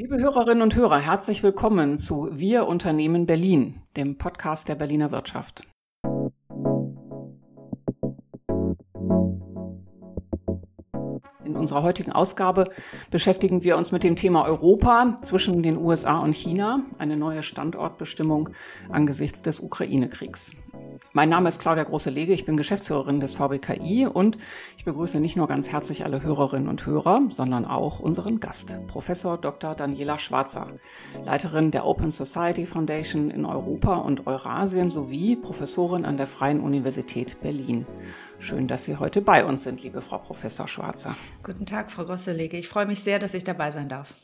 Liebe Hörerinnen und Hörer, herzlich willkommen zu Wir Unternehmen Berlin, dem Podcast der Berliner Wirtschaft. In unserer heutigen Ausgabe beschäftigen wir uns mit dem Thema Europa zwischen den USA und China, eine neue Standortbestimmung angesichts des Ukraine-Kriegs. Mein Name ist Claudia Große-Lege, ich bin Geschäftsführerin des VBKI und ich begrüße nicht nur ganz herzlich alle Hörerinnen und Hörer, sondern auch unseren Gast, Professor Dr. Daniela Schwarzer, Leiterin der Open Society Foundation in Europa und Eurasien sowie Professorin an der Freien Universität Berlin. Schön, dass Sie heute bei uns sind, liebe Frau Professor Schwarzer. Guten Tag, Frau Große-Lege. Ich freue mich sehr, dass ich dabei sein darf.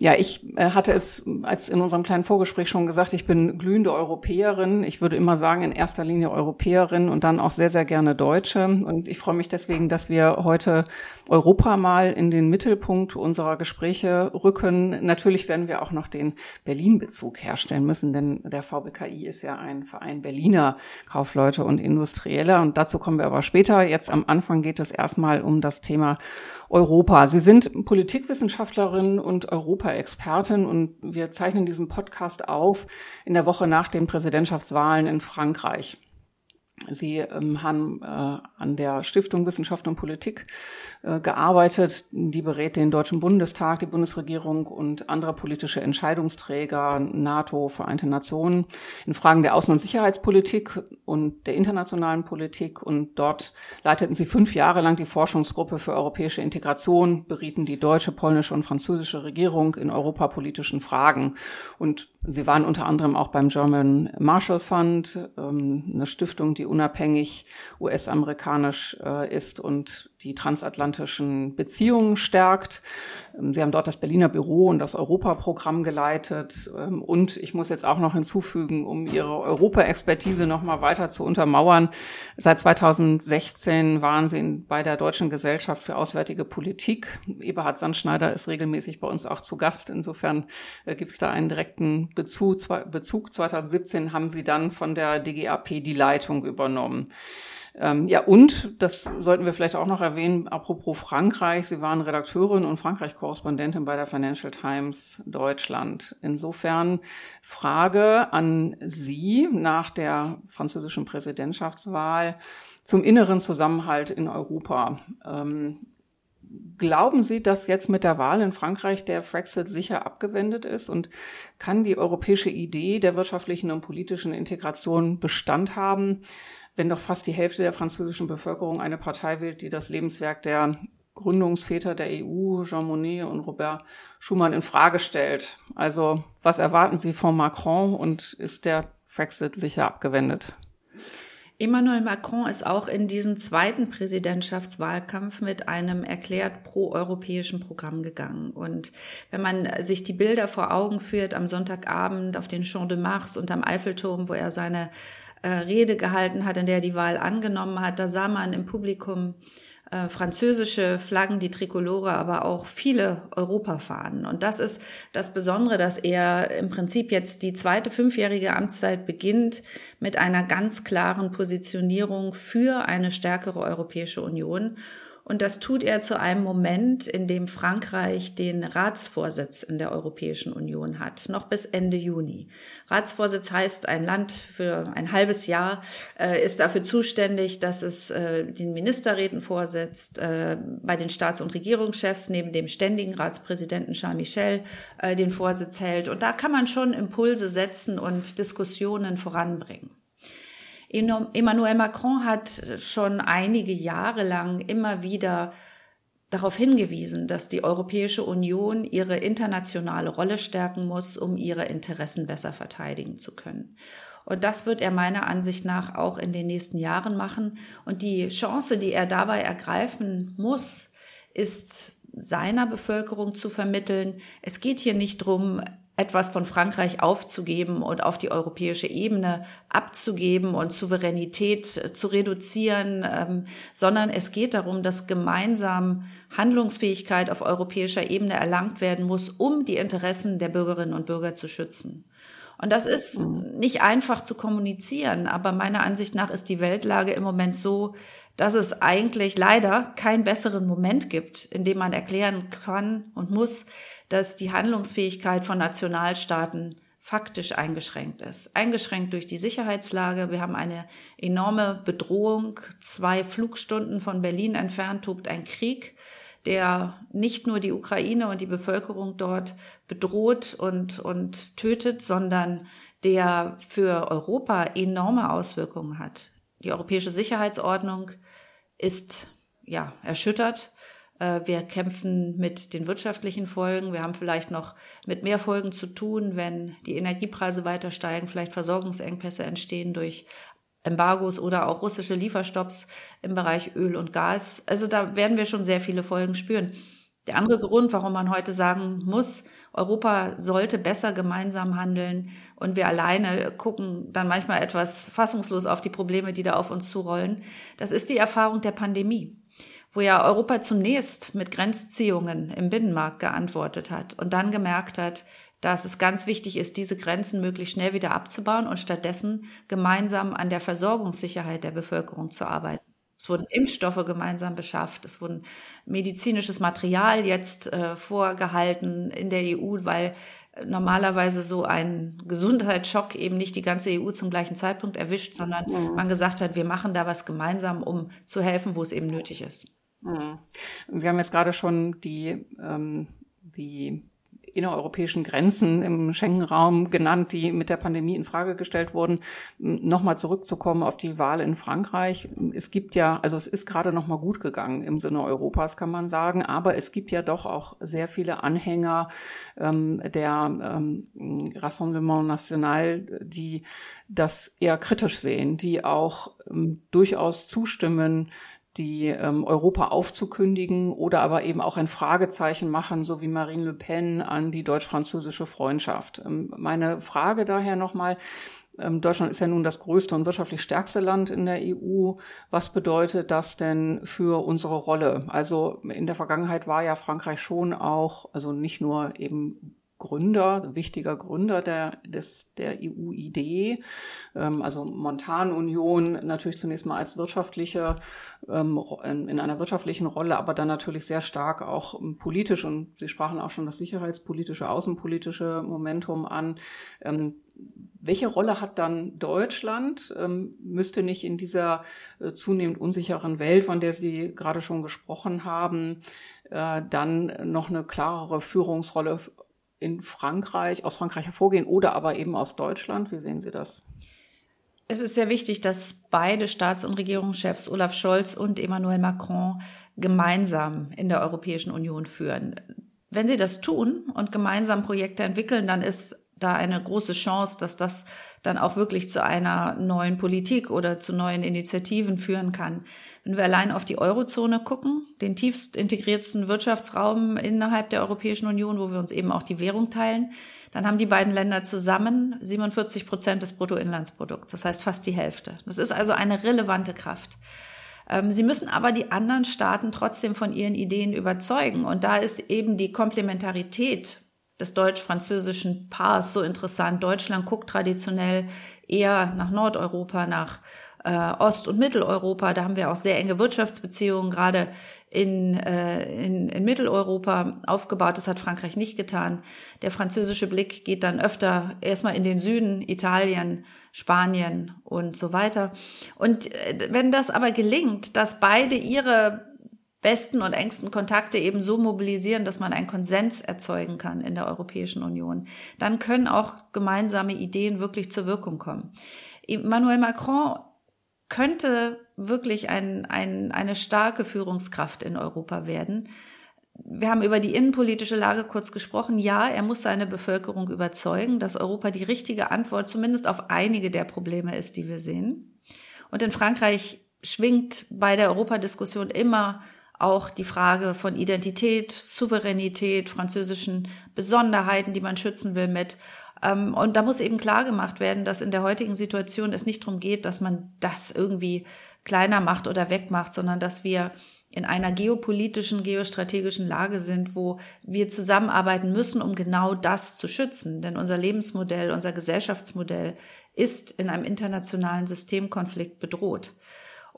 Ja, ich äh, hatte es als in unserem kleinen Vorgespräch schon gesagt, ich bin glühende Europäerin. Ich würde immer sagen, in erster Linie Europäerin und dann auch sehr, sehr gerne Deutsche. Und ich freue mich deswegen, dass wir heute Europa mal in den Mittelpunkt unserer Gespräche rücken. Natürlich werden wir auch noch den Berlin-Bezug herstellen müssen, denn der VBKI ist ja ein Verein Berliner Kaufleute und Industrieller. Und dazu kommen wir aber später. Jetzt am Anfang geht es erstmal um das Thema Europa. Sie sind Politikwissenschaftlerin und Europa-Expertin und wir zeichnen diesen Podcast auf in der Woche nach den Präsidentschaftswahlen in Frankreich. Sie ähm, haben äh, an der Stiftung Wissenschaft und Politik äh, gearbeitet. Die berät den Deutschen Bundestag, die Bundesregierung und andere politische Entscheidungsträger, NATO, Vereinte Nationen in Fragen der Außen- und Sicherheitspolitik und der internationalen Politik. Und dort leiteten sie fünf Jahre lang die Forschungsgruppe für europäische Integration, berieten die deutsche, polnische und französische Regierung in europapolitischen Fragen. Und sie waren unter anderem auch beim German Marshall Fund, ähm, eine Stiftung, die unabhängig US-amerikanisch äh, ist und die transatlantischen Beziehungen stärkt. Ähm, Sie haben dort das Berliner Büro und das Europaprogramm geleitet. Ähm, und ich muss jetzt auch noch hinzufügen, um Ihre Europa-Expertise noch mal weiter zu untermauern. Seit 2016 waren Sie bei der Deutschen Gesellschaft für Auswärtige Politik. Eberhard Sandschneider ist regelmäßig bei uns auch zu Gast. Insofern äh, gibt es da einen direkten. Bezug. 2017 haben Sie dann von der DGAP die Leitung übernommen. Ähm, ja, und, das sollten wir vielleicht auch noch erwähnen, apropos Frankreich, Sie waren Redakteurin und Frankreich-Korrespondentin bei der Financial Times Deutschland. Insofern Frage an Sie nach der französischen Präsidentschaftswahl zum inneren Zusammenhalt in Europa. Ähm, Glauben Sie, dass jetzt mit der Wahl in Frankreich der Brexit sicher abgewendet ist und kann die europäische Idee der wirtschaftlichen und politischen Integration Bestand haben? Wenn doch fast die Hälfte der französischen Bevölkerung eine Partei wählt, die das Lebenswerk der Gründungsväter der EU, Jean Monnet und Robert Schumann, in Frage stellt. Also was erwarten Sie von Macron und ist der Brexit sicher abgewendet? Emmanuel Macron ist auch in diesen zweiten Präsidentschaftswahlkampf mit einem erklärt proeuropäischen Programm gegangen. Und wenn man sich die Bilder vor Augen führt am Sonntagabend auf den Champ de Mars und am Eiffelturm, wo er seine äh, Rede gehalten hat, in der er die Wahl angenommen hat. Da sah man im Publikum äh, französische Flaggen, die Trikolore, aber auch viele Europafahnen. Und das ist das Besondere, dass er im Prinzip jetzt die zweite fünfjährige Amtszeit beginnt mit einer ganz klaren Positionierung für eine stärkere Europäische Union. Und das tut er zu einem Moment, in dem Frankreich den Ratsvorsitz in der Europäischen Union hat, noch bis Ende Juni. Ratsvorsitz heißt, ein Land für ein halbes Jahr äh, ist dafür zuständig, dass es äh, den Ministerräten vorsetzt, äh, bei den Staats- und Regierungschefs neben dem ständigen Ratspräsidenten Charles Michel äh, den Vorsitz hält. Und da kann man schon Impulse setzen und Diskussionen voranbringen. Emmanuel Macron hat schon einige Jahre lang immer wieder darauf hingewiesen, dass die Europäische Union ihre internationale Rolle stärken muss, um ihre Interessen besser verteidigen zu können. Und das wird er meiner Ansicht nach auch in den nächsten Jahren machen. Und die Chance, die er dabei ergreifen muss, ist seiner Bevölkerung zu vermitteln. Es geht hier nicht drum, etwas von Frankreich aufzugeben und auf die europäische Ebene abzugeben und Souveränität äh, zu reduzieren, ähm, sondern es geht darum, dass gemeinsam Handlungsfähigkeit auf europäischer Ebene erlangt werden muss, um die Interessen der Bürgerinnen und Bürger zu schützen. Und das ist mhm. nicht einfach zu kommunizieren, aber meiner Ansicht nach ist die Weltlage im Moment so, dass es eigentlich leider keinen besseren Moment gibt, in dem man erklären kann und muss, dass die Handlungsfähigkeit von Nationalstaaten faktisch eingeschränkt ist. Eingeschränkt durch die Sicherheitslage. Wir haben eine enorme Bedrohung. Zwei Flugstunden von Berlin entfernt tobt ein Krieg, der nicht nur die Ukraine und die Bevölkerung dort bedroht und, und tötet, sondern der für Europa enorme Auswirkungen hat. Die europäische Sicherheitsordnung ist ja erschüttert. Äh, wir kämpfen mit den wirtschaftlichen Folgen. Wir haben vielleicht noch mit mehr Folgen zu tun, wenn die Energiepreise weiter steigen, vielleicht Versorgungsengpässe entstehen durch Embargos oder auch russische Lieferstopps im Bereich Öl und Gas. Also da werden wir schon sehr viele Folgen spüren. Der andere Grund, warum man heute sagen muss, Europa sollte besser gemeinsam handeln und wir alleine gucken dann manchmal etwas fassungslos auf die Probleme, die da auf uns zurollen, das ist die Erfahrung der Pandemie wo ja Europa zunächst mit Grenzziehungen im Binnenmarkt geantwortet hat und dann gemerkt hat, dass es ganz wichtig ist, diese Grenzen möglichst schnell wieder abzubauen und stattdessen gemeinsam an der Versorgungssicherheit der Bevölkerung zu arbeiten. Es wurden Impfstoffe gemeinsam beschafft, es wurden medizinisches Material jetzt äh, vorgehalten in der EU, weil normalerweise so ein Gesundheitsschock eben nicht die ganze EU zum gleichen Zeitpunkt erwischt, sondern mhm. man gesagt hat, wir machen da was gemeinsam, um zu helfen, wo es eben nötig ist. Mhm. Sie haben jetzt gerade schon die, ähm, die innereuropäischen Grenzen im Schengen-Raum genannt, die mit der Pandemie in Frage gestellt wurden. Nochmal zurückzukommen auf die Wahl in Frankreich. Es gibt ja, also es ist gerade nochmal gut gegangen im Sinne Europas, kann man sagen, aber es gibt ja doch auch sehr viele Anhänger ähm, der ähm, Rassemblement National, die das eher kritisch sehen, die auch ähm, durchaus zustimmen, die ähm, Europa aufzukündigen oder aber eben auch ein Fragezeichen machen, so wie Marine Le Pen an die deutsch-französische Freundschaft. Ähm, meine Frage daher nochmal, ähm, Deutschland ist ja nun das größte und wirtschaftlich stärkste Land in der EU. Was bedeutet das denn für unsere Rolle? Also in der Vergangenheit war ja Frankreich schon auch, also nicht nur eben Gründer, wichtiger Gründer der, des, der EU-Idee, ähm, also Montanunion natürlich zunächst mal als wirtschaftliche, ähm, in einer wirtschaftlichen Rolle, aber dann natürlich sehr stark auch ähm, politisch und Sie sprachen auch schon das sicherheitspolitische, außenpolitische Momentum an. Ähm, welche Rolle hat dann Deutschland? Ähm, müsste nicht in dieser äh, zunehmend unsicheren Welt, von der Sie gerade schon gesprochen haben, äh, dann noch eine klarere Führungsrolle in Frankreich, aus Frankreich hervorgehen oder aber eben aus Deutschland? Wie sehen Sie das? Es ist sehr wichtig, dass beide Staats- und Regierungschefs Olaf Scholz und Emmanuel Macron gemeinsam in der Europäischen Union führen. Wenn sie das tun und gemeinsam Projekte entwickeln, dann ist da eine große Chance, dass das dann auch wirklich zu einer neuen Politik oder zu neuen Initiativen führen kann. Wenn wir allein auf die Eurozone gucken, den tiefst integriertsten Wirtschaftsraum innerhalb der Europäischen Union, wo wir uns eben auch die Währung teilen, dann haben die beiden Länder zusammen 47 Prozent des Bruttoinlandsprodukts, das heißt fast die Hälfte. Das ist also eine relevante Kraft. Ähm, sie müssen aber die anderen Staaten trotzdem von ihren Ideen überzeugen. Und da ist eben die Komplementarität des deutsch-französischen Paars so interessant. Deutschland guckt traditionell eher nach Nordeuropa, nach äh, Ost- und Mitteleuropa. Da haben wir auch sehr enge Wirtschaftsbeziehungen, gerade in, äh, in, in Mitteleuropa aufgebaut. Das hat Frankreich nicht getan. Der französische Blick geht dann öfter erstmal in den Süden, Italien, Spanien und so weiter. Und äh, wenn das aber gelingt, dass beide ihre besten und engsten Kontakte eben so mobilisieren, dass man einen Konsens erzeugen kann in der Europäischen Union, dann können auch gemeinsame Ideen wirklich zur Wirkung kommen. Emmanuel Macron könnte wirklich ein, ein, eine starke Führungskraft in Europa werden. Wir haben über die innenpolitische Lage kurz gesprochen. Ja, er muss seine Bevölkerung überzeugen, dass Europa die richtige Antwort zumindest auf einige der Probleme ist, die wir sehen. Und in Frankreich schwingt bei der Europadiskussion immer auch die Frage von Identität, Souveränität, französischen Besonderheiten, die man schützen will, mit. Ähm, und da muss eben klar gemacht werden, dass in der heutigen Situation es nicht darum geht, dass man das irgendwie kleiner macht oder wegmacht, sondern dass wir in einer geopolitischen, geostrategischen Lage sind, wo wir zusammenarbeiten müssen, um genau das zu schützen. Denn unser Lebensmodell, unser Gesellschaftsmodell ist in einem internationalen Systemkonflikt bedroht.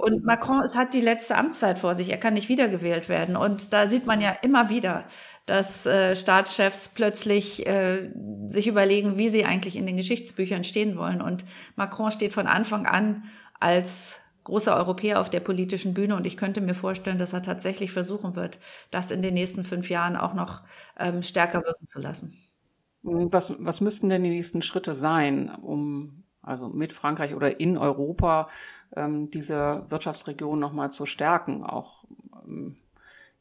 Und Macron es hat die letzte Amtszeit vor sich. Er kann nicht wiedergewählt werden. Und da sieht man ja immer wieder, dass äh, Staatschefs plötzlich äh, sich überlegen, wie sie eigentlich in den Geschichtsbüchern stehen wollen. Und Macron steht von Anfang an als großer Europäer auf der politischen Bühne und ich könnte mir vorstellen, dass er tatsächlich versuchen wird, das in den nächsten fünf Jahren auch noch ähm, stärker wirken zu lassen. Was, was müssten denn die nächsten Schritte sein, um also mit Frankreich oder in Europa ähm, diese Wirtschaftsregion nochmal zu stärken, auch ähm,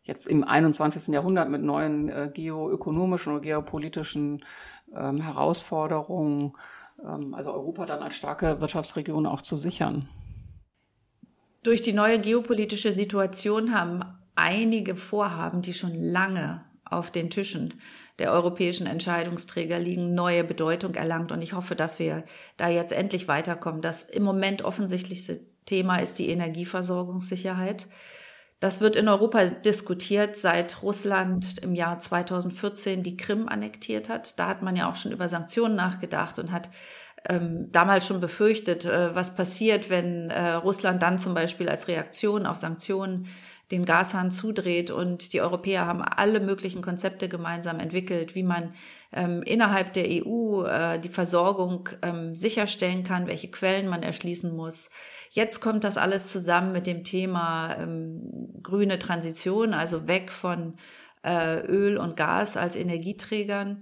jetzt im 21. Jahrhundert mit neuen äh, geoökonomischen oder geopolitischen ähm, Herausforderungen, ähm, also Europa dann als starke Wirtschaftsregion auch zu sichern. Durch die neue geopolitische Situation haben einige Vorhaben, die schon lange auf den Tischen der europäischen Entscheidungsträger liegen, neue Bedeutung erlangt. Und ich hoffe, dass wir da jetzt endlich weiterkommen. Das im Moment offensichtlichste Thema ist die Energieversorgungssicherheit. Das wird in Europa diskutiert, seit Russland im Jahr 2014 die Krim annektiert hat. Da hat man ja auch schon über Sanktionen nachgedacht und hat ähm, damals schon befürchtet, äh, was passiert, wenn äh, Russland dann zum Beispiel als Reaktion auf Sanktionen den Gashahn zudreht. Und die Europäer haben alle möglichen Konzepte gemeinsam entwickelt, wie man ähm, innerhalb der EU äh, die Versorgung ähm, sicherstellen kann, welche Quellen man erschließen muss, Jetzt kommt das alles zusammen mit dem Thema ähm, grüne Transition, also weg von äh, Öl und Gas als Energieträgern.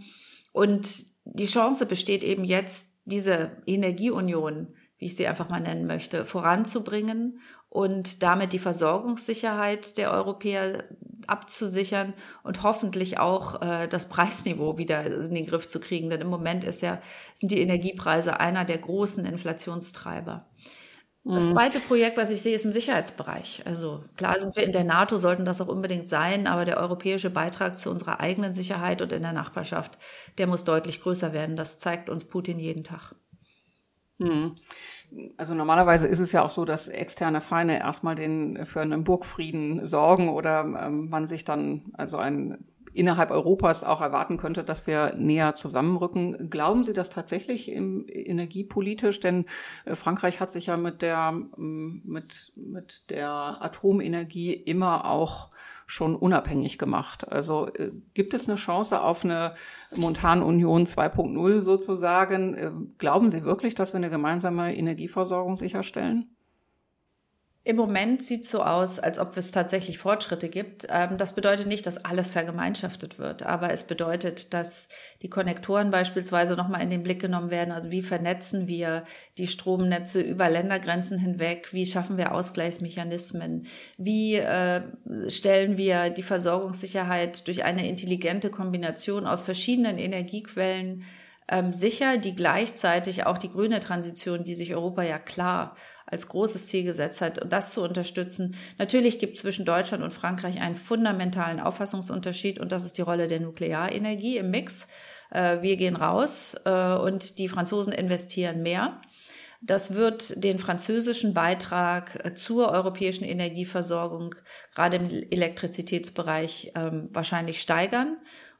Und die Chance besteht eben jetzt, diese Energieunion, wie ich sie einfach mal nennen möchte, voranzubringen und damit die Versorgungssicherheit der Europäer abzusichern und hoffentlich auch äh, das Preisniveau wieder in den Griff zu kriegen. Denn im Moment ist ja, sind die Energiepreise einer der großen Inflationstreiber. Das mhm. zweite Projekt, was ich sehe, ist im Sicherheitsbereich. Also klar sind wir in der NATO, sollten das auch unbedingt sein, aber der europäische Beitrag zu unserer eigenen Sicherheit und in der Nachbarschaft, der muss deutlich größer werden. Das zeigt uns Putin jeden Tag. Mhm. Also normalerweise ist es ja auch so, dass externe Feinde erstmal den für einen Burgfrieden sorgen oder ähm, man sich dann also ein innerhalb Europas auch erwarten könnte, dass wir näher zusammenrücken. Glauben Sie das tatsächlich im, energiepolitisch? Denn äh, Frankreich hat sich ja mit der, mit, mit der Atomenergie immer auch schon unabhängig gemacht. Also äh, gibt es eine Chance auf eine Montanunion 2.0 sozusagen? Äh, glauben Sie wirklich, dass wir eine gemeinsame Energieversorgung sicherstellen? Im Moment sieht es so aus, als ob es tatsächlich Fortschritte gibt. Ähm, das bedeutet nicht, dass alles vergemeinschaftet wird, aber es bedeutet, dass die Konnektoren beispielsweise nochmal in den Blick genommen werden. Also wie vernetzen wir die Stromnetze über Ländergrenzen hinweg? Wie schaffen wir Ausgleichsmechanismen? Wie äh, stellen wir die Versorgungssicherheit durch eine intelligente Kombination aus verschiedenen Energiequellen ähm, sicher, die gleichzeitig auch die grüne Transition, die sich Europa ja klar als großes Ziel gesetzt hat, und das zu unterstützen. Natürlich gibt es zwischen Deutschland und Frankreich einen fundamentalen Auffassungsunterschied und das ist die Rolle der Nuklearenergie im Mix. Äh, wir gehen raus äh, und die Franzosen investieren mehr. Das wird den französischen Beitrag äh, zur europäischen Energieversorgung gerade im Elektrizitätsbereich ähm, wahrscheinlich steigern.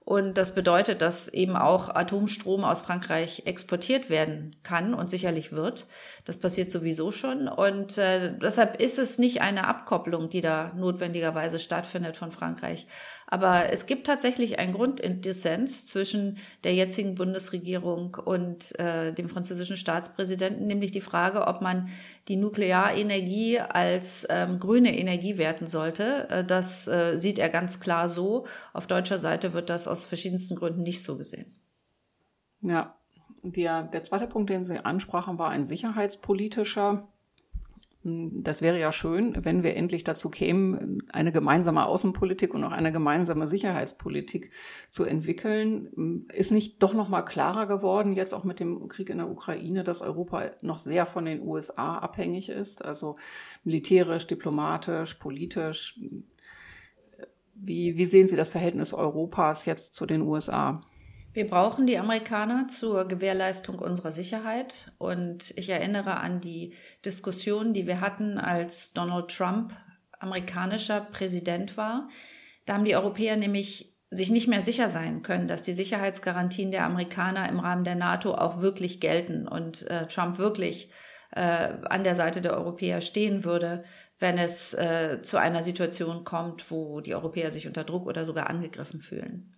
Und das bedeutet, dass eben auch Atomstrom aus Frankreich exportiert werden kann und sicherlich wird. Das passiert sowieso schon. Und äh, deshalb ist es nicht eine Abkopplung, die da notwendigerweise stattfindet von Frankreich. Aber es gibt tatsächlich einen Grunddissens zwischen der jetzigen Bundesregierung und äh, dem französischen Staatspräsidenten, nämlich die Frage, ob man die Nuklearenergie als ähm, grüne Energie werten sollte. Äh, das äh, sieht er ganz klar so. Auf deutscher Seite wird das aus verschiedensten Gründen nicht so gesehen. Ja, der, der zweite Punkt, den Sie ansprachen, war ein sicherheitspolitischer. Das wäre ja schön, wenn wir endlich dazu kämen, eine gemeinsame Außenpolitik und auch eine gemeinsame Sicherheitspolitik zu entwickeln. Ist nicht doch noch mal klarer geworden, jetzt auch mit dem Krieg in der Ukraine, dass Europa noch sehr von den USA abhängig ist, also militärisch, diplomatisch, politisch. Wie, wie sehen Sie das Verhältnis Europas jetzt zu den USA? Wir brauchen die Amerikaner zur Gewährleistung unserer Sicherheit. Und ich erinnere an die Diskussion, die wir hatten, als Donald Trump amerikanischer Präsident war. Da haben die Europäer nämlich sich nicht mehr sicher sein können, dass die Sicherheitsgarantien der Amerikaner im Rahmen der NATO auch wirklich gelten und äh, Trump wirklich äh, an der Seite der Europäer stehen würde, wenn es äh, zu einer Situation kommt, wo die Europäer sich unter Druck oder sogar angegriffen fühlen.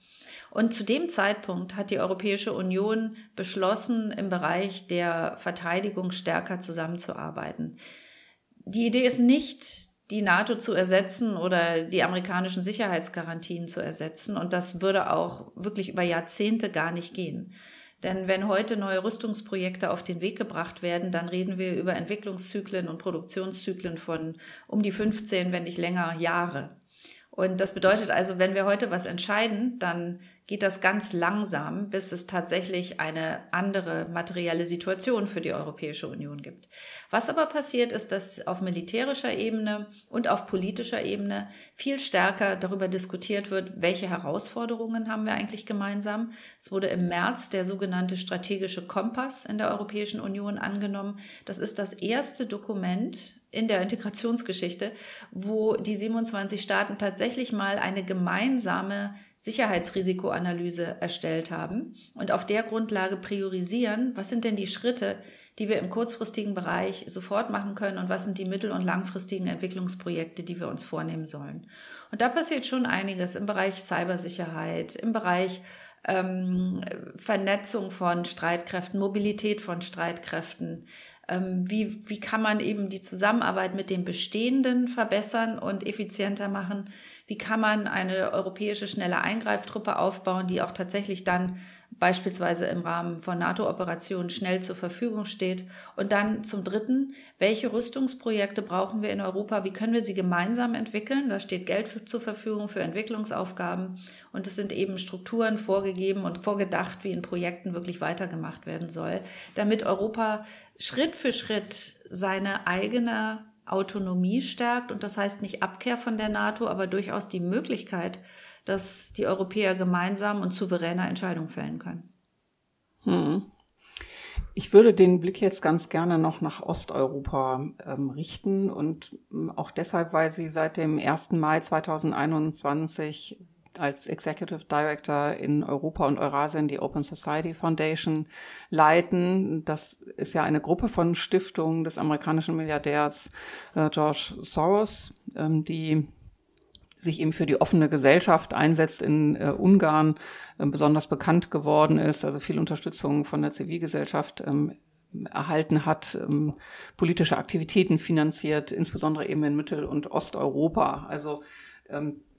Und zu dem Zeitpunkt hat die Europäische Union beschlossen, im Bereich der Verteidigung stärker zusammenzuarbeiten. Die Idee ist nicht, die NATO zu ersetzen oder die amerikanischen Sicherheitsgarantien zu ersetzen. Und das würde auch wirklich über Jahrzehnte gar nicht gehen. Denn wenn heute neue Rüstungsprojekte auf den Weg gebracht werden, dann reden wir über Entwicklungszyklen und Produktionszyklen von um die 15, wenn nicht länger Jahre. Und das bedeutet also, wenn wir heute was entscheiden, dann geht das ganz langsam, bis es tatsächlich eine andere materielle Situation für die Europäische Union gibt. Was aber passiert ist, dass auf militärischer Ebene und auf politischer Ebene viel stärker darüber diskutiert wird, welche Herausforderungen haben wir eigentlich gemeinsam. Es wurde im März der sogenannte strategische Kompass in der Europäischen Union angenommen. Das ist das erste Dokument in der Integrationsgeschichte, wo die 27 Staaten tatsächlich mal eine gemeinsame Sicherheitsrisikoanalyse erstellt haben und auf der Grundlage priorisieren, was sind denn die Schritte, die wir im kurzfristigen Bereich sofort machen können und was sind die mittel- und langfristigen Entwicklungsprojekte, die wir uns vornehmen sollen. Und da passiert schon einiges im Bereich Cybersicherheit, im Bereich ähm, Vernetzung von Streitkräften, Mobilität von Streitkräften. Ähm, wie, wie kann man eben die Zusammenarbeit mit den Bestehenden verbessern und effizienter machen? Wie kann man eine europäische schnelle Eingreiftruppe aufbauen, die auch tatsächlich dann beispielsweise im Rahmen von NATO-Operationen schnell zur Verfügung steht. Und dann zum Dritten, welche Rüstungsprojekte brauchen wir in Europa? Wie können wir sie gemeinsam entwickeln? Da steht Geld für, zur Verfügung für Entwicklungsaufgaben. Und es sind eben Strukturen vorgegeben und vorgedacht, wie in Projekten wirklich weitergemacht werden soll, damit Europa Schritt für Schritt seine eigene Autonomie stärkt und das heißt nicht Abkehr von der NATO, aber durchaus die Möglichkeit, dass die Europäer gemeinsam und souveräner Entscheidungen fällen können. Hm. Ich würde den Blick jetzt ganz gerne noch nach Osteuropa ähm, richten und ähm, auch deshalb, weil Sie seit dem 1. Mai 2021 als Executive Director in Europa und Eurasien die Open Society Foundation leiten. Das ist ja eine Gruppe von Stiftungen des amerikanischen Milliardärs äh, George Soros, ähm, die sich eben für die offene Gesellschaft einsetzt in äh, Ungarn, äh, besonders bekannt geworden ist, also viel Unterstützung von der Zivilgesellschaft ähm, erhalten hat, ähm, politische Aktivitäten finanziert, insbesondere eben in Mittel- und Osteuropa. Also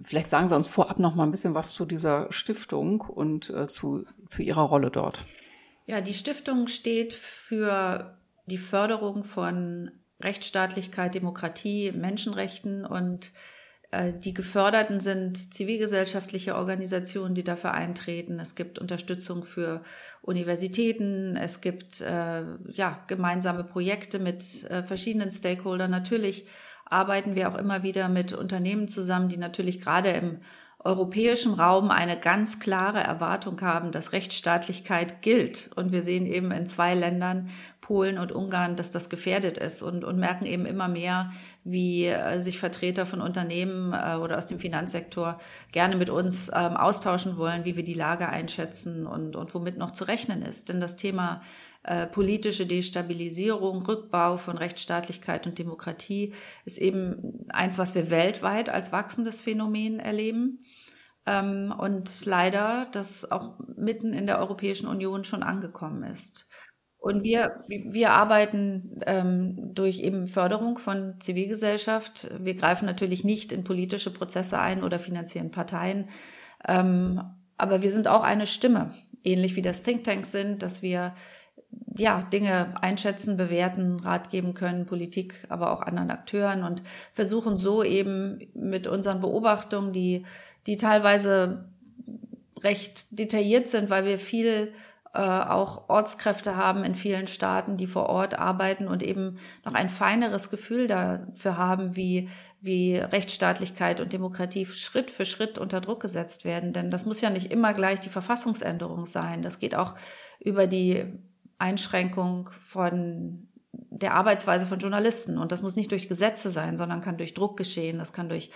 vielleicht sagen Sie uns vorab noch mal ein bisschen was zu dieser Stiftung und äh, zu, zu Ihrer Rolle dort. Ja, die Stiftung steht für die Förderung von Rechtsstaatlichkeit, Demokratie, Menschenrechten und äh, die geförderten sind zivilgesellschaftliche Organisationen, die dafür eintreten. Es gibt Unterstützung für Universitäten. Es gibt äh, ja gemeinsame Projekte mit äh, verschiedenen Stakeholdern. Natürlich arbeiten wir auch immer wieder mit Unternehmen zusammen, die natürlich gerade im europäischen Raum eine ganz klare Erwartung haben, dass Rechtsstaatlichkeit gilt. Und wir sehen eben in zwei Ländern, Polen und Ungarn, dass das gefährdet ist und, und merken eben immer mehr, wie äh, sich Vertreter von Unternehmen äh, oder aus dem Finanzsektor gerne mit uns ähm, austauschen wollen, wie wir die Lage einschätzen und, und womit noch zu rechnen ist. Denn das Thema äh, politische Destabilisierung, Rückbau von Rechtsstaatlichkeit und Demokratie ist eben eins, was wir weltweit als wachsendes Phänomen erleben. Ähm, und leider, das auch mitten in der Europäischen Union schon angekommen ist. Und wir, wir arbeiten ähm, durch eben Förderung von Zivilgesellschaft. Wir greifen natürlich nicht in politische Prozesse ein oder finanzieren Parteien. Ähm, aber wir sind auch eine Stimme, ähnlich wie das Thinktanks sind, dass wir ja, Dinge einschätzen, bewerten, Rat geben können, Politik, aber auch anderen Akteuren und versuchen so eben mit unseren Beobachtungen, die, die teilweise recht detailliert sind, weil wir viel äh, auch Ortskräfte haben in vielen Staaten, die vor Ort arbeiten und eben noch ein feineres Gefühl dafür haben, wie, wie Rechtsstaatlichkeit und Demokratie Schritt für Schritt unter Druck gesetzt werden. Denn das muss ja nicht immer gleich die Verfassungsänderung sein. Das geht auch über die Einschränkung von der Arbeitsweise von Journalisten. Und das muss nicht durch Gesetze sein, sondern kann durch Druck geschehen, das kann durch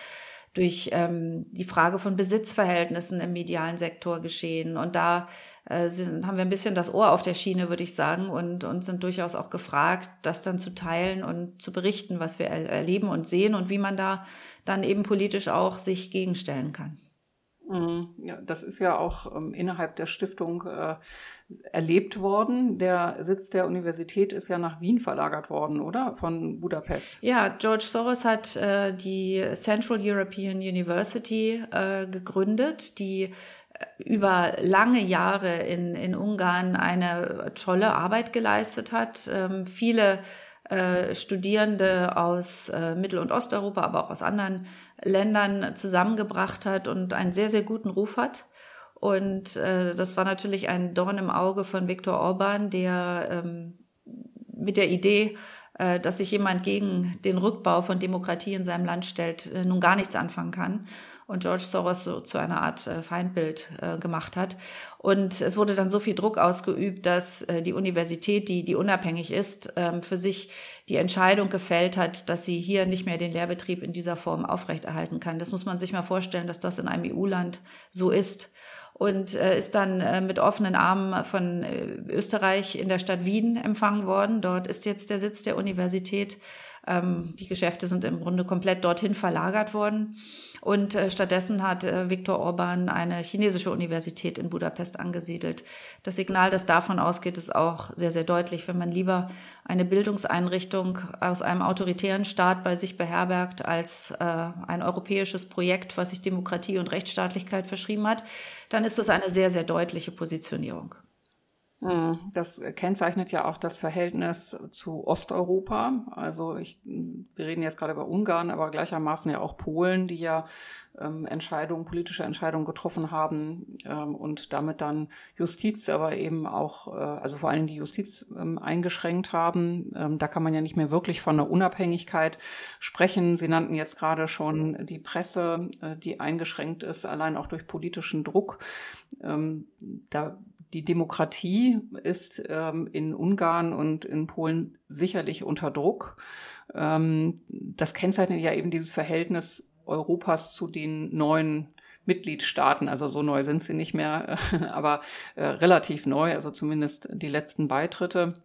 durch ähm, die Frage von Besitzverhältnissen im medialen Sektor geschehen. Und da äh, sind, haben wir ein bisschen das Ohr auf der Schiene, würde ich sagen, und, und sind durchaus auch gefragt, das dann zu teilen und zu berichten, was wir er erleben und sehen und wie man da dann eben politisch auch sich gegenstellen kann. Mhm. Ja, das ist ja auch ähm, innerhalb der Stiftung äh, erlebt worden. Der Sitz der Universität ist ja nach Wien verlagert worden, oder? Von Budapest. Ja, George Soros hat äh, die Central European University äh, gegründet, die äh, über lange Jahre in, in Ungarn eine tolle Arbeit geleistet hat. Ähm, viele äh, Studierende aus äh, Mittel- und Osteuropa, aber auch aus anderen Ländern zusammengebracht hat und einen sehr, sehr guten Ruf hat. Und äh, das war natürlich ein Dorn im Auge von Viktor Orban, der ähm, mit der Idee, äh, dass sich jemand gegen den Rückbau von Demokratie in seinem Land stellt, äh, nun gar nichts anfangen kann und George Soros so zu einer Art äh, Feindbild äh, gemacht hat. Und es wurde dann so viel Druck ausgeübt, dass äh, die Universität, die, die unabhängig ist, ähm, für sich die Entscheidung gefällt hat, dass sie hier nicht mehr den Lehrbetrieb in dieser Form aufrechterhalten kann. Das muss man sich mal vorstellen, dass das in einem EU-Land so ist und ist dann mit offenen Armen von Österreich in der Stadt Wien empfangen worden. Dort ist jetzt der Sitz der Universität. Ähm, die Geschäfte sind im Grunde komplett dorthin verlagert worden. Und äh, stattdessen hat äh, Viktor Orban eine chinesische Universität in Budapest angesiedelt. Das Signal, das davon ausgeht, ist auch sehr, sehr deutlich. Wenn man lieber eine Bildungseinrichtung aus einem autoritären Staat bei sich beherbergt als äh, ein europäisches Projekt, was sich Demokratie und Rechtsstaatlichkeit verschrieben hat, dann ist das eine sehr, sehr deutliche Positionierung. Hm, das kennzeichnet ja auch das Verhältnis zu Osteuropa. Also ich, wir reden jetzt gerade über Ungarn, aber gleichermaßen ja auch Polen, die ja ähm, Entscheidungen, politische Entscheidungen getroffen haben ähm, und damit dann Justiz, aber eben auch, äh, also vor allem die Justiz ähm, eingeschränkt haben. Ähm, da kann man ja nicht mehr wirklich von einer Unabhängigkeit sprechen. Sie nannten jetzt gerade schon die Presse, äh, die eingeschränkt ist, allein auch durch politischen Druck. Ähm, da die Demokratie ist ähm, in Ungarn und in Polen sicherlich unter Druck. Ähm, das kennzeichnet ja eben dieses Verhältnis Europas zu den neuen Mitgliedstaaten. Also so neu sind sie nicht mehr, aber äh, relativ neu, also zumindest die letzten Beitritte.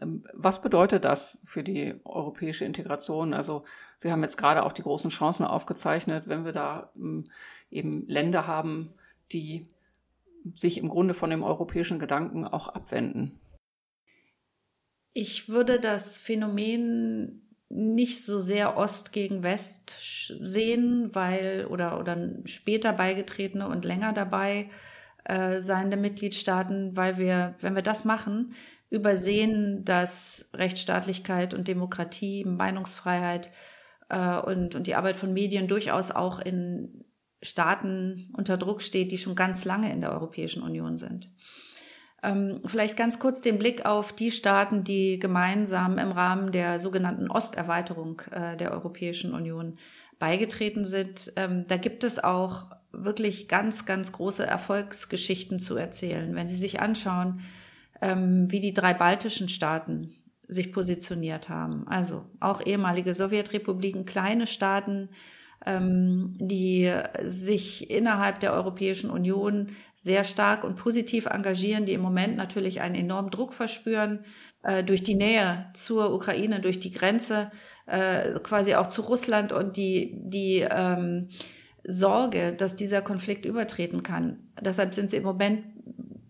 Ähm, was bedeutet das für die europäische Integration? Also Sie haben jetzt gerade auch die großen Chancen aufgezeichnet, wenn wir da ähm, eben Länder haben, die sich im Grunde von dem europäischen Gedanken auch abwenden? Ich würde das Phänomen nicht so sehr Ost gegen West sehen, weil oder oder später beigetretene und länger dabei äh, seiende Mitgliedstaaten, weil wir, wenn wir das machen, übersehen, dass Rechtsstaatlichkeit und Demokratie, Meinungsfreiheit äh, und und die Arbeit von Medien durchaus auch in Staaten unter Druck steht, die schon ganz lange in der Europäischen Union sind. Ähm, vielleicht ganz kurz den Blick auf die Staaten, die gemeinsam im Rahmen der sogenannten Osterweiterung äh, der Europäischen Union beigetreten sind. Ähm, da gibt es auch wirklich ganz, ganz große Erfolgsgeschichten zu erzählen. Wenn Sie sich anschauen, ähm, wie die drei baltischen Staaten sich positioniert haben. Also auch ehemalige Sowjetrepubliken, kleine Staaten, ähm, die sich innerhalb der Europäischen Union sehr stark und positiv engagieren, die im Moment natürlich einen enormen Druck verspüren äh, durch die Nähe zur Ukraine, durch die Grenze äh, quasi auch zu Russland und die, die ähm, Sorge, dass dieser Konflikt übertreten kann. Deshalb sind sie im Moment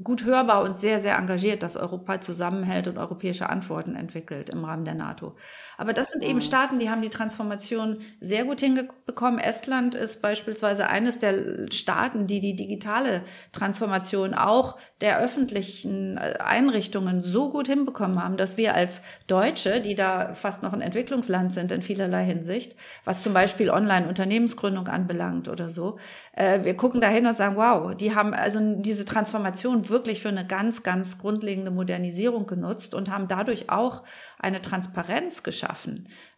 gut hörbar und sehr, sehr engagiert, dass Europa zusammenhält und europäische Antworten entwickelt im Rahmen der NATO. Aber das sind eben. Staaten, die haben die Transformation sehr gut hinbekommen. Estland ist beispielsweise eines der Staaten, die die digitale Transformation auch der öffentlichen äh, Einrichtungen so gut hinbekommen haben, dass wir als Deutsche, die da fast noch ein Entwicklungsland sind in vielerlei Hinsicht, was zum Beispiel Online-Unternehmensgründung anbelangt oder so, äh, wir gucken dahin und sagen, wow, die haben also diese Transformation wirklich für eine ganz, ganz grundlegende Modernisierung genutzt und haben dadurch auch eine Transparenz geschaffen,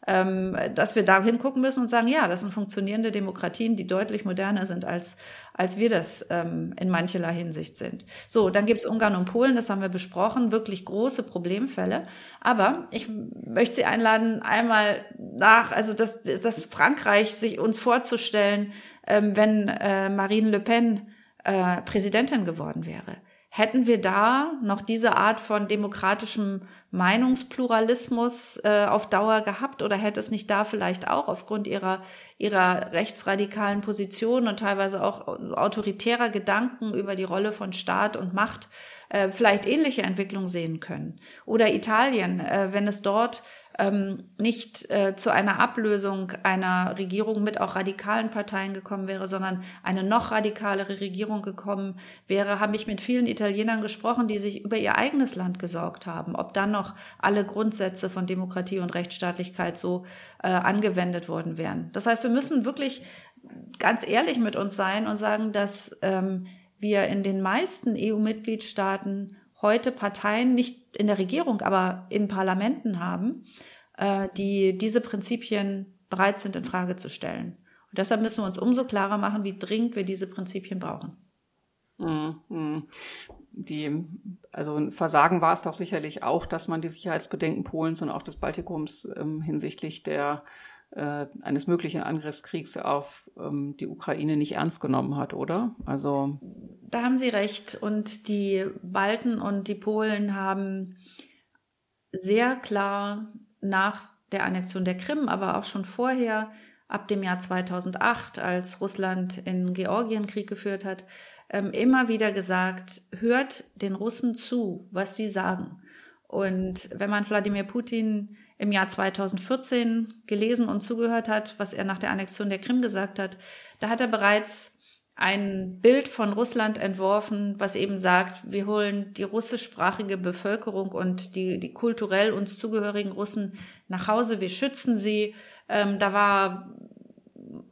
ähm, dass wir da hingucken müssen und sagen, ja, das sind funktionierende Demokratien, die deutlich moderner sind, als, als wir das ähm, in mancherlei Hinsicht sind. So, dann gibt's Ungarn und Polen, das haben wir besprochen, wirklich große Problemfälle. Aber ich möchte Sie einladen, einmal nach, also das, das Frankreich sich uns vorzustellen, ähm, wenn äh, Marine Le Pen äh, Präsidentin geworden wäre. Hätten wir da noch diese Art von demokratischem Meinungspluralismus äh, auf Dauer gehabt oder hätte es nicht da vielleicht auch aufgrund ihrer, ihrer rechtsradikalen Position und teilweise auch autoritärer Gedanken über die Rolle von Staat und Macht äh, vielleicht ähnliche Entwicklungen sehen können? Oder Italien, äh, wenn es dort ähm, nicht äh, zu einer Ablösung einer Regierung mit auch radikalen Parteien gekommen wäre, sondern eine noch radikalere Regierung gekommen wäre, habe ich mit vielen Italienern gesprochen, die sich über ihr eigenes Land gesorgt haben, ob dann noch alle Grundsätze von Demokratie und Rechtsstaatlichkeit so äh, angewendet worden wären. Das heißt, wir müssen wirklich ganz ehrlich mit uns sein und sagen, dass ähm, wir in den meisten EU-Mitgliedstaaten heute Parteien nicht in der Regierung, aber in Parlamenten haben, äh, die diese Prinzipien bereit sind in Frage zu stellen. Und deshalb müssen wir uns umso klarer machen, wie dringend wir diese Prinzipien brauchen. Mhm. Die, also ein Versagen war es doch sicherlich auch, dass man die Sicherheitsbedenken Polens und auch des Baltikums ähm, hinsichtlich der äh, eines möglichen Angriffskriegs auf ähm, die Ukraine nicht ernst genommen hat, oder? Also da haben Sie recht. Und die Balten und die Polen haben sehr klar nach der Annexion der Krim, aber auch schon vorher, ab dem Jahr 2008, als Russland in Georgien Krieg geführt hat, ähm, immer wieder gesagt, hört den Russen zu, was sie sagen. Und wenn man Wladimir Putin im Jahr 2014 gelesen und zugehört hat, was er nach der Annexion der Krim gesagt hat, da hat er bereits ein Bild von Russland entworfen, was eben sagt, wir holen die russischsprachige Bevölkerung und die, die kulturell uns zugehörigen Russen nach Hause, wir schützen sie. Ähm, da war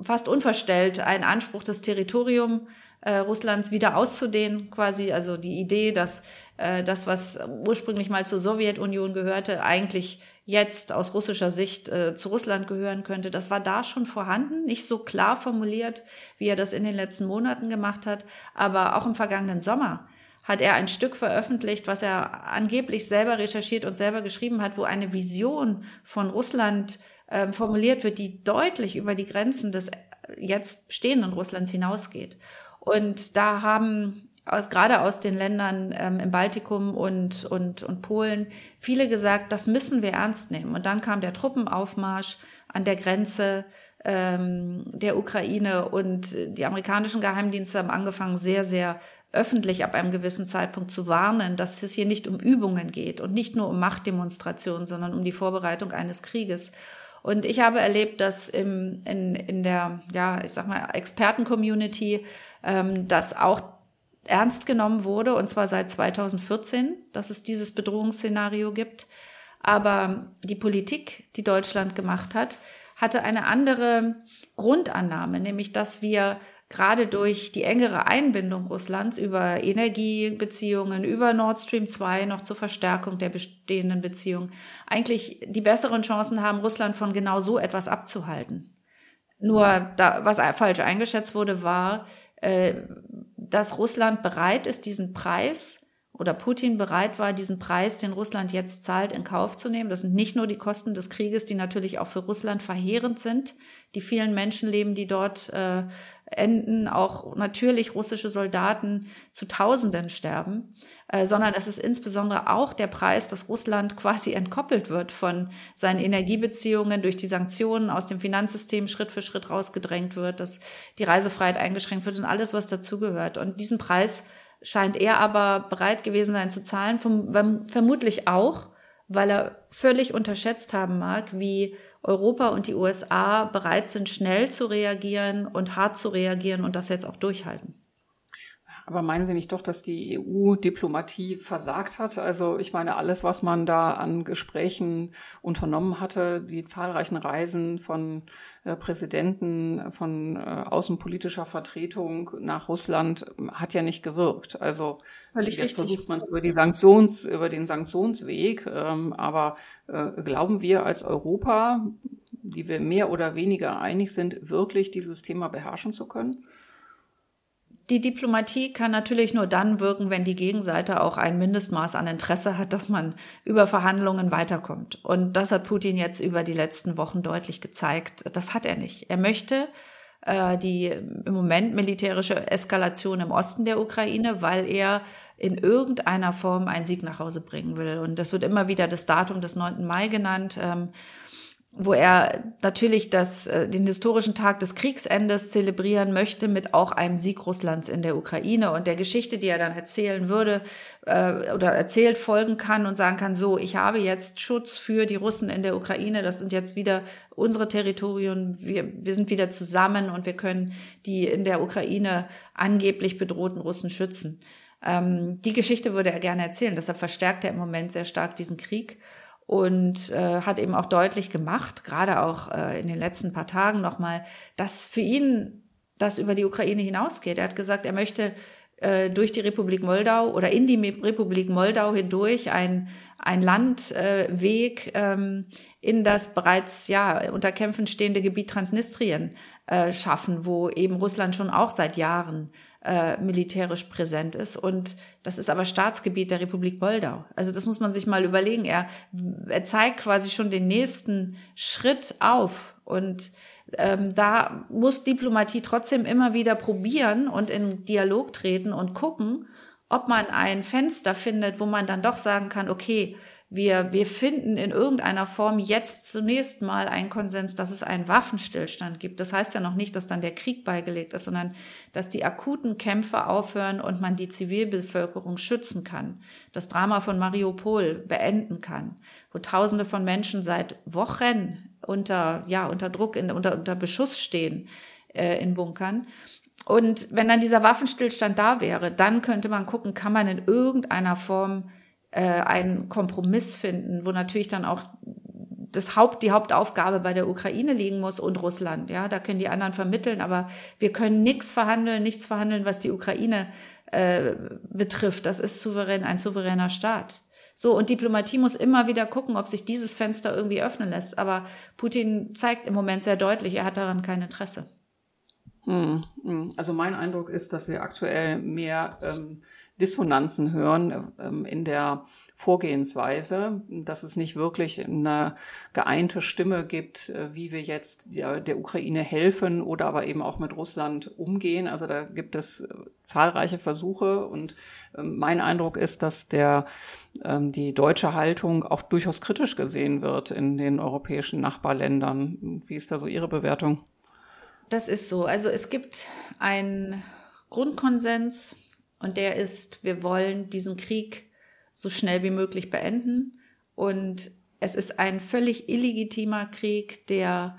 fast unverstellt ein Anspruch, das Territorium äh, Russlands wieder auszudehnen, quasi. Also die Idee, dass äh, das, was ursprünglich mal zur Sowjetunion gehörte, eigentlich jetzt aus russischer Sicht äh, zu Russland gehören könnte, das war da schon vorhanden, nicht so klar formuliert, wie er das in den letzten Monaten gemacht hat, aber auch im vergangenen Sommer hat er ein Stück veröffentlicht, was er angeblich selber recherchiert und selber geschrieben hat, wo eine Vision von Russland äh, formuliert wird, die deutlich über die Grenzen des jetzt bestehenden Russlands hinausgeht. Und da haben aus, gerade aus den Ländern ähm, im Baltikum und, und, und Polen, viele gesagt, das müssen wir ernst nehmen. Und dann kam der Truppenaufmarsch an der Grenze ähm, der Ukraine und die amerikanischen Geheimdienste haben angefangen, sehr, sehr öffentlich ab einem gewissen Zeitpunkt zu warnen, dass es hier nicht um Übungen geht und nicht nur um Machtdemonstrationen, sondern um die Vorbereitung eines Krieges. Und ich habe erlebt, dass im, in, in der, ja, ich sag mal, Experten-Community, ähm, dass auch ernst genommen wurde, und zwar seit 2014, dass es dieses Bedrohungsszenario gibt. Aber die Politik, die Deutschland gemacht hat, hatte eine andere Grundannahme, nämlich dass wir gerade durch die engere Einbindung Russlands über Energiebeziehungen, über Nord Stream 2 noch zur Verstärkung der bestehenden Beziehungen eigentlich die besseren Chancen haben, Russland von genau so etwas abzuhalten. Nur da, was falsch eingeschätzt wurde, war, äh, dass Russland bereit ist, diesen Preis oder Putin bereit war, diesen Preis, den Russland jetzt zahlt, in Kauf zu nehmen. Das sind nicht nur die Kosten des Krieges, die natürlich auch für Russland verheerend sind, die vielen Menschenleben, die dort äh, enden, auch natürlich russische Soldaten zu Tausenden sterben, äh, sondern es ist insbesondere auch der Preis, dass Russland quasi entkoppelt wird von seinen Energiebeziehungen durch die Sanktionen aus dem Finanzsystem Schritt für Schritt rausgedrängt wird, dass die Reisefreiheit eingeschränkt wird und alles, was dazugehört. Und diesen Preis scheint er aber bereit gewesen sein zu zahlen, vermutlich auch, weil er völlig unterschätzt haben mag, wie Europa und die USA bereit sind, schnell zu reagieren und hart zu reagieren und das jetzt auch durchhalten. Aber meinen Sie nicht doch, dass die EU-Diplomatie versagt hat? Also ich meine, alles, was man da an Gesprächen unternommen hatte, die zahlreichen Reisen von äh, Präsidenten, von äh, außenpolitischer Vertretung nach Russland, hat ja nicht gewirkt. Also Völlig jetzt richtig. versucht man es über die Sanktions, über den Sanktionsweg. Ähm, aber äh, glauben wir als Europa, die wir mehr oder weniger einig sind, wirklich dieses Thema beherrschen zu können? Die Diplomatie kann natürlich nur dann wirken, wenn die Gegenseite auch ein Mindestmaß an Interesse hat, dass man über Verhandlungen weiterkommt. Und das hat Putin jetzt über die letzten Wochen deutlich gezeigt. Das hat er nicht. Er möchte äh, die im Moment militärische Eskalation im Osten der Ukraine, weil er in irgendeiner Form einen Sieg nach Hause bringen will. Und das wird immer wieder das Datum des 9. Mai genannt. Ähm, wo er natürlich das, äh, den historischen Tag des Kriegsendes zelebrieren möchte mit auch einem Sieg Russlands in der Ukraine und der Geschichte, die er dann erzählen würde äh, oder erzählt folgen kann und sagen kann, so, ich habe jetzt Schutz für die Russen in der Ukraine, das sind jetzt wieder unsere Territorien, wir, wir sind wieder zusammen und wir können die in der Ukraine angeblich bedrohten Russen schützen. Ähm, die Geschichte würde er gerne erzählen, deshalb verstärkt er im Moment sehr stark diesen Krieg und äh, hat eben auch deutlich gemacht, gerade auch äh, in den letzten paar Tagen nochmal, dass für ihn das über die Ukraine hinausgeht. Er hat gesagt, er möchte äh, durch die Republik Moldau oder in die Republik Moldau hindurch ein, ein Landweg äh, ähm, in das bereits ja unter Kämpfen stehende Gebiet Transnistrien äh, schaffen, wo eben Russland schon auch seit Jahren äh, militärisch präsent ist. Und das ist aber Staatsgebiet der Republik Moldau. Also das muss man sich mal überlegen. Er, er zeigt quasi schon den nächsten Schritt auf. Und ähm, da muss Diplomatie trotzdem immer wieder probieren und in Dialog treten und gucken, ob man ein Fenster findet, wo man dann doch sagen kann, okay, wir, wir finden in irgendeiner Form jetzt zunächst mal einen Konsens, dass es einen Waffenstillstand gibt. Das heißt ja noch nicht, dass dann der Krieg beigelegt ist, sondern dass die akuten Kämpfe aufhören und man die Zivilbevölkerung schützen kann, das Drama von Mariupol beenden kann, wo Tausende von Menschen seit Wochen unter, ja, unter Druck, in, unter, unter Beschuss stehen äh, in Bunkern. Und wenn dann dieser Waffenstillstand da wäre, dann könnte man gucken, kann man in irgendeiner Form äh, einen Kompromiss finden, wo natürlich dann auch das Haupt, die Hauptaufgabe bei der Ukraine liegen muss und Russland. Ja, da können die anderen vermitteln, aber wir können nichts verhandeln, nichts verhandeln, was die Ukraine äh, betrifft. Das ist souverän, ein souveräner Staat. So, und Diplomatie muss immer wieder gucken, ob sich dieses Fenster irgendwie öffnen lässt. Aber Putin zeigt im Moment sehr deutlich, er hat daran kein Interesse. Hm, hm. Also mein Eindruck ist, dass wir aktuell mehr ähm, Dissonanzen hören ähm, in der Vorgehensweise, dass es nicht wirklich eine geeinte Stimme gibt, äh, wie wir jetzt der, der, Ukraine helfen oder aber eben auch mit Russland umgehen. Also da gibt es äh, zahlreiche Versuche und ähm, mein Eindruck ist, dass der, ähm, die deutsche Haltung auch durchaus kritisch gesehen wird in den europäischen Nachbarländern. Wie ist da so Ihre Bewertung? Das ist so. Also es gibt einen Grundkonsens und der ist, wir wollen diesen Krieg so schnell wie möglich beenden. Und es ist ein völlig illegitimer Krieg, der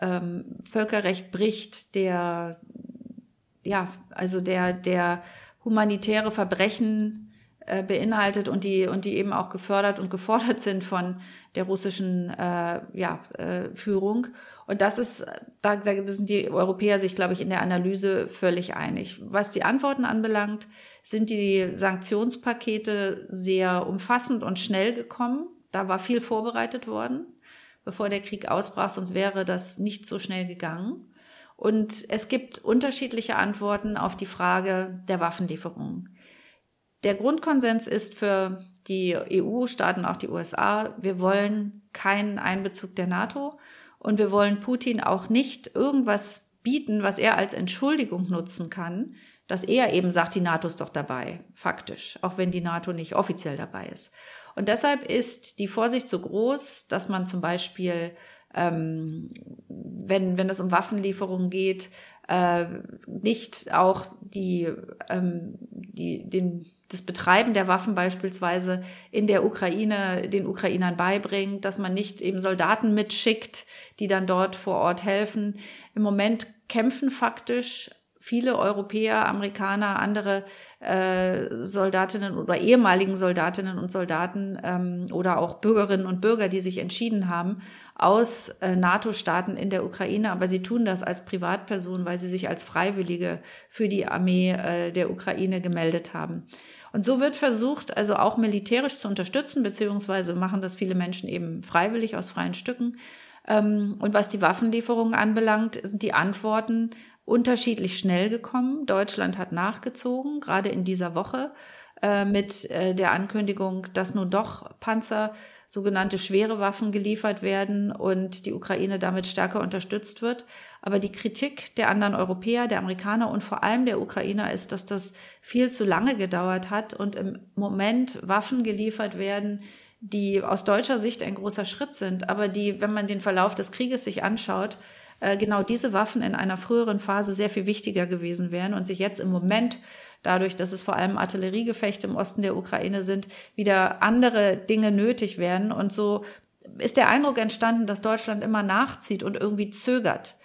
ähm, Völkerrecht bricht, der ja, also der, der humanitäre Verbrechen äh, beinhaltet und die, und die eben auch gefördert und gefordert sind von der russischen äh, ja, äh, Führung. Und das ist, da, da sind die Europäer sich, glaube ich, in der Analyse völlig einig. Was die Antworten anbelangt, sind die Sanktionspakete sehr umfassend und schnell gekommen. Da war viel vorbereitet worden, bevor der Krieg ausbrach, sonst wäre das nicht so schnell gegangen. Und es gibt unterschiedliche Antworten auf die Frage der Waffenlieferungen. Der Grundkonsens ist für die EU-Staaten, auch die USA, wir wollen keinen Einbezug der NATO und wir wollen Putin auch nicht irgendwas bieten, was er als Entschuldigung nutzen kann, dass er eben sagt, die NATO ist doch dabei, faktisch, auch wenn die NATO nicht offiziell dabei ist. Und deshalb ist die Vorsicht so groß, dass man zum Beispiel, ähm, wenn, wenn es um Waffenlieferungen geht, äh, nicht auch die, ähm, die, den das Betreiben der Waffen beispielsweise in der Ukraine den Ukrainern beibringt, dass man nicht eben Soldaten mitschickt, die dann dort vor Ort helfen. Im Moment kämpfen faktisch viele Europäer, Amerikaner, andere äh, Soldatinnen oder ehemaligen Soldatinnen und Soldaten ähm, oder auch Bürgerinnen und Bürger, die sich entschieden haben, aus äh, NATO-Staaten in der Ukraine, aber sie tun das als Privatperson, weil sie sich als Freiwillige für die Armee äh, der Ukraine gemeldet haben. Und so wird versucht, also auch militärisch zu unterstützen, beziehungsweise machen das viele Menschen eben freiwillig aus freien Stücken. Ähm, und was die Waffenlieferungen anbelangt, sind die Antworten unterschiedlich schnell gekommen. Deutschland hat nachgezogen, gerade in dieser Woche, äh, mit äh, der Ankündigung, dass nun doch Panzer, sogenannte schwere Waffen geliefert werden und die Ukraine damit stärker unterstützt wird. Aber die Kritik der anderen Europäer, der Amerikaner und vor allem der Ukrainer ist, dass das viel zu lange gedauert hat und im Moment Waffen geliefert werden, die aus deutscher Sicht ein großer Schritt sind, aber die, wenn man den Verlauf des Krieges sich anschaut, äh, genau diese Waffen in einer früheren Phase sehr viel wichtiger gewesen wären und sich jetzt im Moment dadurch, dass es vor allem Artilleriegefechte im Osten der Ukraine sind, wieder andere Dinge nötig werden. Und so ist der Eindruck entstanden, dass Deutschland immer nachzieht und irgendwie zögert.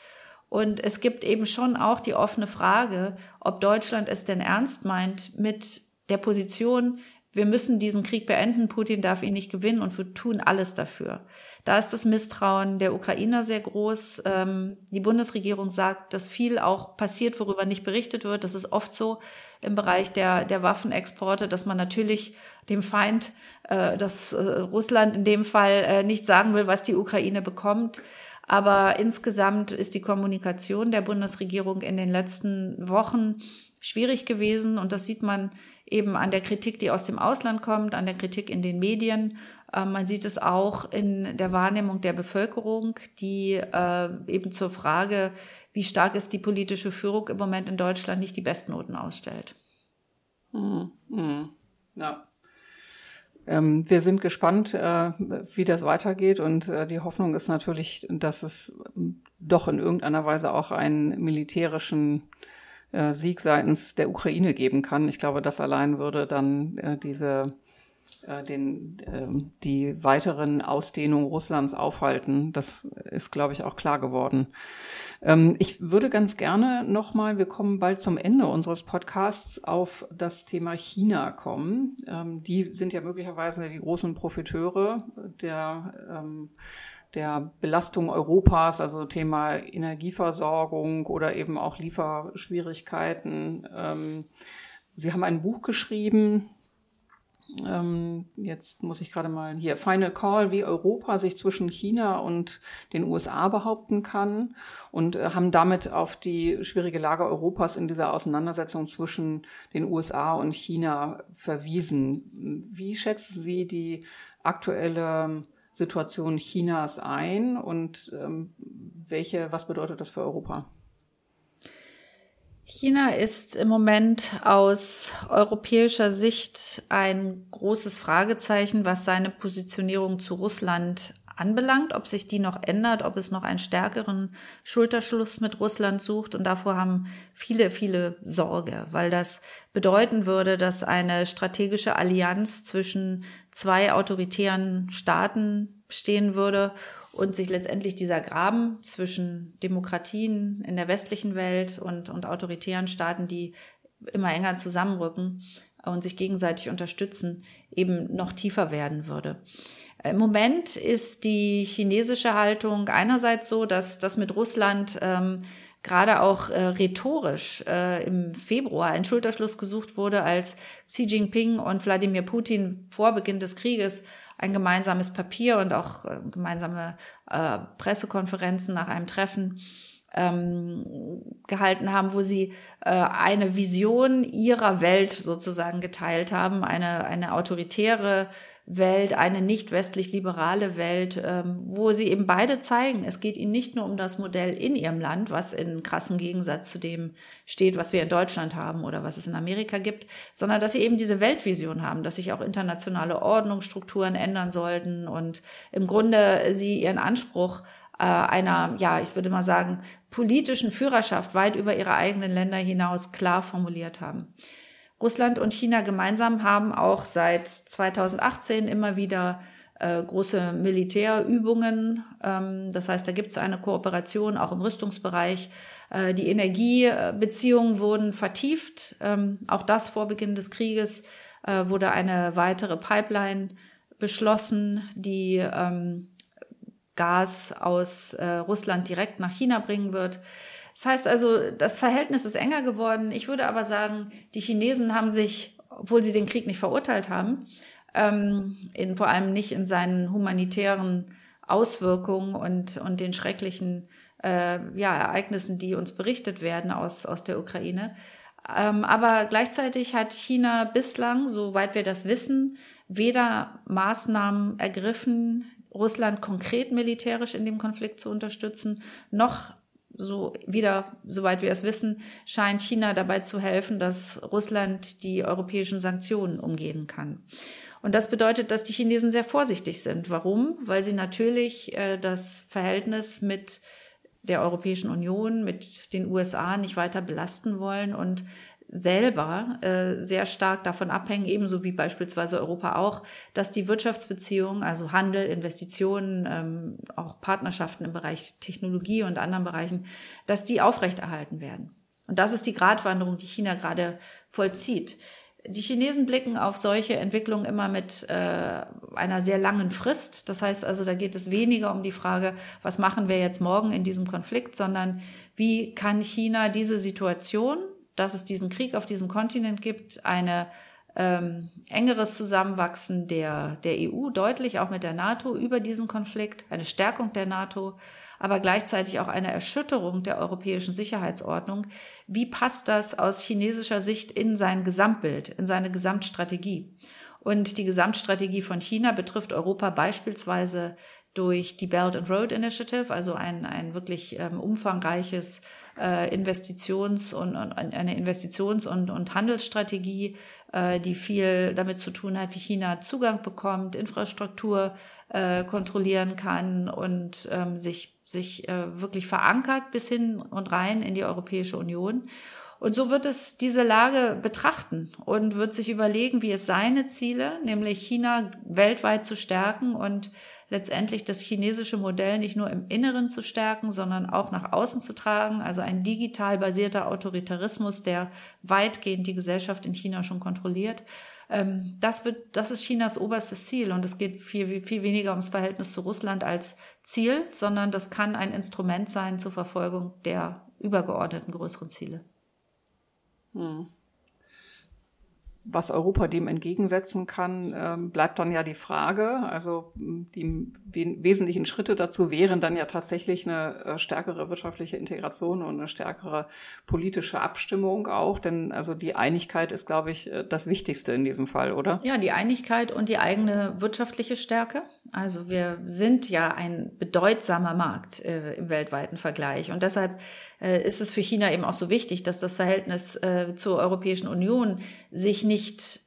Und es gibt eben schon auch die offene Frage, ob Deutschland es denn ernst meint mit der Position, wir müssen diesen Krieg beenden, Putin darf ihn nicht gewinnen und wir tun alles dafür. Da ist das Misstrauen der Ukrainer sehr groß. Ähm, die Bundesregierung sagt, dass viel auch passiert, worüber nicht berichtet wird. Das ist oft so im Bereich der, der Waffenexporte, dass man natürlich dem Feind, äh, dass äh, Russland in dem Fall äh, nicht sagen will, was die Ukraine bekommt. Aber insgesamt ist die Kommunikation der Bundesregierung in den letzten Wochen schwierig gewesen. Und das sieht man eben an der Kritik, die aus dem Ausland kommt, an der Kritik in den Medien. Äh, man sieht es auch in der Wahrnehmung der Bevölkerung, die äh, eben zur Frage, wie stark ist die politische Führung im Moment in Deutschland, nicht die Bestnoten ausstellt. Hm, hm, ja. Ähm, wir sind gespannt, äh, wie das weitergeht und äh, die Hoffnung ist natürlich, dass es doch in irgendeiner Weise auch einen militärischen äh, Sieg seitens der Ukraine geben kann. Ich glaube, das allein würde dann äh, diese äh, den, äh, die weiteren Ausdehnungen Russlands aufhalten. Das ist, glaube ich, auch klar geworden. Ähm, ich würde ganz gerne nochmal, wir kommen bald zum Ende unseres Podcasts, auf das Thema China kommen. Ähm, die sind ja möglicherweise die großen Profiteure der ähm, der Belastung Europas, also Thema Energieversorgung oder eben auch Lieferschwierigkeiten. Ähm, Sie haben ein Buch geschrieben, ähm, jetzt muss ich gerade mal hier, Final Call, wie Europa sich zwischen China und den USA behaupten kann und äh, haben damit auf die schwierige Lage Europas in dieser Auseinandersetzung zwischen den USA und China verwiesen. Wie schätzen Sie die aktuelle Situation Chinas ein und ähm, welche, was bedeutet das für Europa? China ist im Moment aus europäischer Sicht ein großes Fragezeichen, was seine Positionierung zu Russland anbelangt, ob sich die noch ändert, ob es noch einen stärkeren Schulterschluss mit Russland sucht. Und davor haben viele, viele Sorge, weil das bedeuten würde, dass eine strategische Allianz zwischen zwei autoritären Staaten stehen würde und sich letztendlich dieser Graben zwischen Demokratien in der westlichen Welt und, und autoritären Staaten, die immer enger zusammenrücken und sich gegenseitig unterstützen, eben noch tiefer werden würde. Im Moment ist die chinesische Haltung einerseits so, dass das mit Russland ähm, gerade auch äh, rhetorisch äh, im Februar ein Schulterschluss gesucht wurde, als Xi Jinping und Wladimir Putin vor Beginn des Krieges ein gemeinsames Papier und auch äh, gemeinsame äh, Pressekonferenzen nach einem Treffen ähm, gehalten haben, wo sie äh, eine Vision ihrer Welt sozusagen geteilt haben, eine, eine autoritäre Welt, eine nicht westlich liberale Welt, ähm, wo sie eben beide zeigen, es geht ihnen nicht nur um das Modell in ihrem Land, was in krassem Gegensatz zu dem steht, was wir in Deutschland haben oder was es in Amerika gibt, sondern dass sie eben diese Weltvision haben, dass sich auch internationale Ordnungsstrukturen ändern sollten und im Grunde sie ihren Anspruch äh, einer, ja, ich würde mal sagen, politischen Führerschaft weit über ihre eigenen Länder hinaus klar formuliert haben. Russland und China gemeinsam haben auch seit 2018 immer wieder äh, große Militärübungen. Ähm, das heißt, da gibt es eine Kooperation auch im Rüstungsbereich. Äh, die Energiebeziehungen wurden vertieft. Ähm, auch das vor Beginn des Krieges äh, wurde eine weitere Pipeline beschlossen, die ähm, Gas aus Russland direkt nach China bringen wird. Das heißt also, das Verhältnis ist enger geworden. Ich würde aber sagen, die Chinesen haben sich, obwohl sie den Krieg nicht verurteilt haben, ähm, in, vor allem nicht in seinen humanitären Auswirkungen und, und den schrecklichen äh, ja, Ereignissen, die uns berichtet werden aus, aus der Ukraine. Ähm, aber gleichzeitig hat China bislang, soweit wir das wissen, weder Maßnahmen ergriffen, Russland konkret militärisch in dem Konflikt zu unterstützen, noch so wieder, soweit wir es wissen, scheint China dabei zu helfen, dass Russland die europäischen Sanktionen umgehen kann. Und das bedeutet, dass die Chinesen sehr vorsichtig sind. Warum? Weil sie natürlich äh, das Verhältnis mit der Europäischen Union, mit den USA nicht weiter belasten wollen und selber äh, sehr stark davon abhängen, ebenso wie beispielsweise Europa auch, dass die Wirtschaftsbeziehungen, also Handel, Investitionen, ähm, auch Partnerschaften im Bereich Technologie und anderen Bereichen, dass die aufrechterhalten werden. Und das ist die Gratwanderung, die China gerade vollzieht. Die Chinesen blicken auf solche Entwicklungen immer mit äh, einer sehr langen Frist. Das heißt also, da geht es weniger um die Frage, was machen wir jetzt morgen in diesem Konflikt, sondern wie kann China diese Situation, dass es diesen Krieg auf diesem Kontinent gibt, eine ähm, engeres Zusammenwachsen der, der EU, deutlich auch mit der NATO über diesen Konflikt, eine Stärkung der NATO, aber gleichzeitig auch eine Erschütterung der europäischen Sicherheitsordnung. Wie passt das aus chinesischer Sicht in sein Gesamtbild, in seine Gesamtstrategie? Und die Gesamtstrategie von China betrifft Europa beispielsweise durch die Belt and Road Initiative, also ein, ein wirklich ähm, umfangreiches äh, Investitions- und, und eine Investitions- und, und Handelsstrategie, äh, die viel damit zu tun hat, wie China Zugang bekommt, Infrastruktur äh, kontrollieren kann und ähm, sich, sich äh, wirklich verankert bis hin und rein in die Europäische Union. Und so wird es diese Lage betrachten und wird sich überlegen, wie es seine Ziele, nämlich China weltweit zu stärken und letztendlich das chinesische Modell nicht nur im Inneren zu stärken, sondern auch nach außen zu tragen. Also ein digital basierter Autoritarismus, der weitgehend die Gesellschaft in China schon kontrolliert. Ähm, das wird, das ist Chinas oberstes Ziel und es geht viel, viel weniger ums Verhältnis zu Russland als Ziel, sondern das kann ein Instrument sein zur Verfolgung der übergeordneten größeren Ziele. Hm was Europa dem entgegensetzen kann, ähm, bleibt dann ja die Frage. Also die wesentlichen Schritte dazu wären dann ja tatsächlich eine äh, stärkere wirtschaftliche Integration und eine stärkere politische Abstimmung auch. Denn also die Einigkeit ist, glaube ich, äh, das Wichtigste in diesem Fall, oder? Ja, die Einigkeit und die eigene wirtschaftliche Stärke. Also wir sind ja ein bedeutsamer Markt äh, im weltweiten Vergleich. Und deshalb ist es für China eben auch so wichtig, dass das Verhältnis äh, zur Europäischen Union sich nicht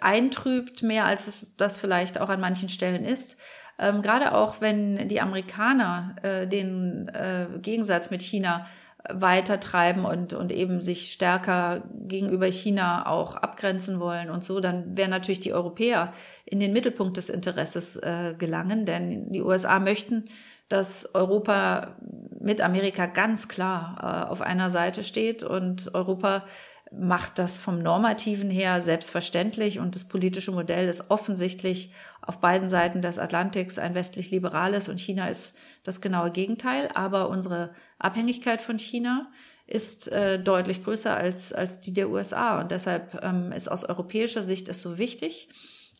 eintrübt, mehr als es das vielleicht auch an manchen Stellen ist. Ähm, gerade auch wenn die Amerikaner äh, den äh, Gegensatz mit China weitertreiben und, und eben sich stärker gegenüber China auch abgrenzen wollen und so, dann werden natürlich die Europäer in den Mittelpunkt des Interesses äh, gelangen, denn die USA möchten, dass Europa mit Amerika ganz klar äh, auf einer Seite steht und Europa macht das vom normativen her selbstverständlich und das politische Modell ist offensichtlich auf beiden Seiten des Atlantiks ein westlich liberales und China ist das genaue Gegenteil. Aber unsere Abhängigkeit von China ist äh, deutlich größer als, als die der USA und deshalb ähm, ist aus europäischer Sicht es so wichtig,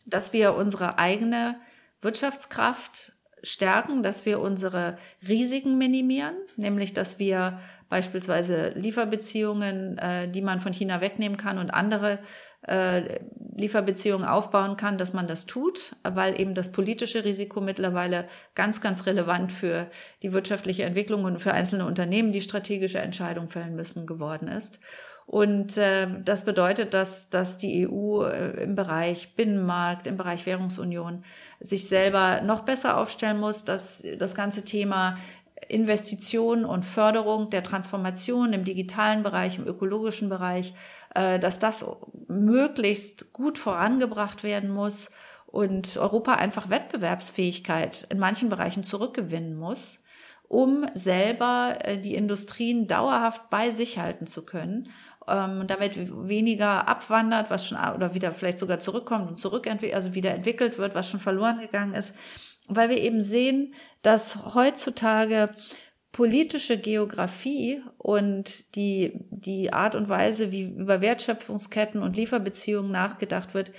dass wir unsere eigene Wirtschaftskraft stärken, dass wir unsere Risiken minimieren, nämlich dass wir beispielsweise Lieferbeziehungen, äh, die man von China wegnehmen kann und andere äh, Lieferbeziehungen aufbauen kann, dass man das tut, weil eben das politische Risiko mittlerweile ganz, ganz relevant für die wirtschaftliche Entwicklung und für einzelne Unternehmen, die strategische Entscheidungen fällen müssen, geworden ist. Und äh, das bedeutet, dass, dass die EU äh, im Bereich Binnenmarkt, im Bereich Währungsunion sich selber noch besser aufstellen muss, dass das ganze Thema Investition und Förderung der Transformation im digitalen Bereich, im ökologischen Bereich, äh, dass das möglichst gut vorangebracht werden muss und Europa einfach Wettbewerbsfähigkeit in manchen Bereichen zurückgewinnen muss um selber äh, die Industrien dauerhaft bei sich halten zu können ähm, damit weniger abwandert, was schon oder wieder vielleicht sogar zurückkommt und zurückentwickelt, also wieder entwickelt wird, was schon verloren gegangen ist, weil wir eben sehen, dass heutzutage politische Geografie und die, die Art und Weise, wie über Wertschöpfungsketten und Lieferbeziehungen nachgedacht wird,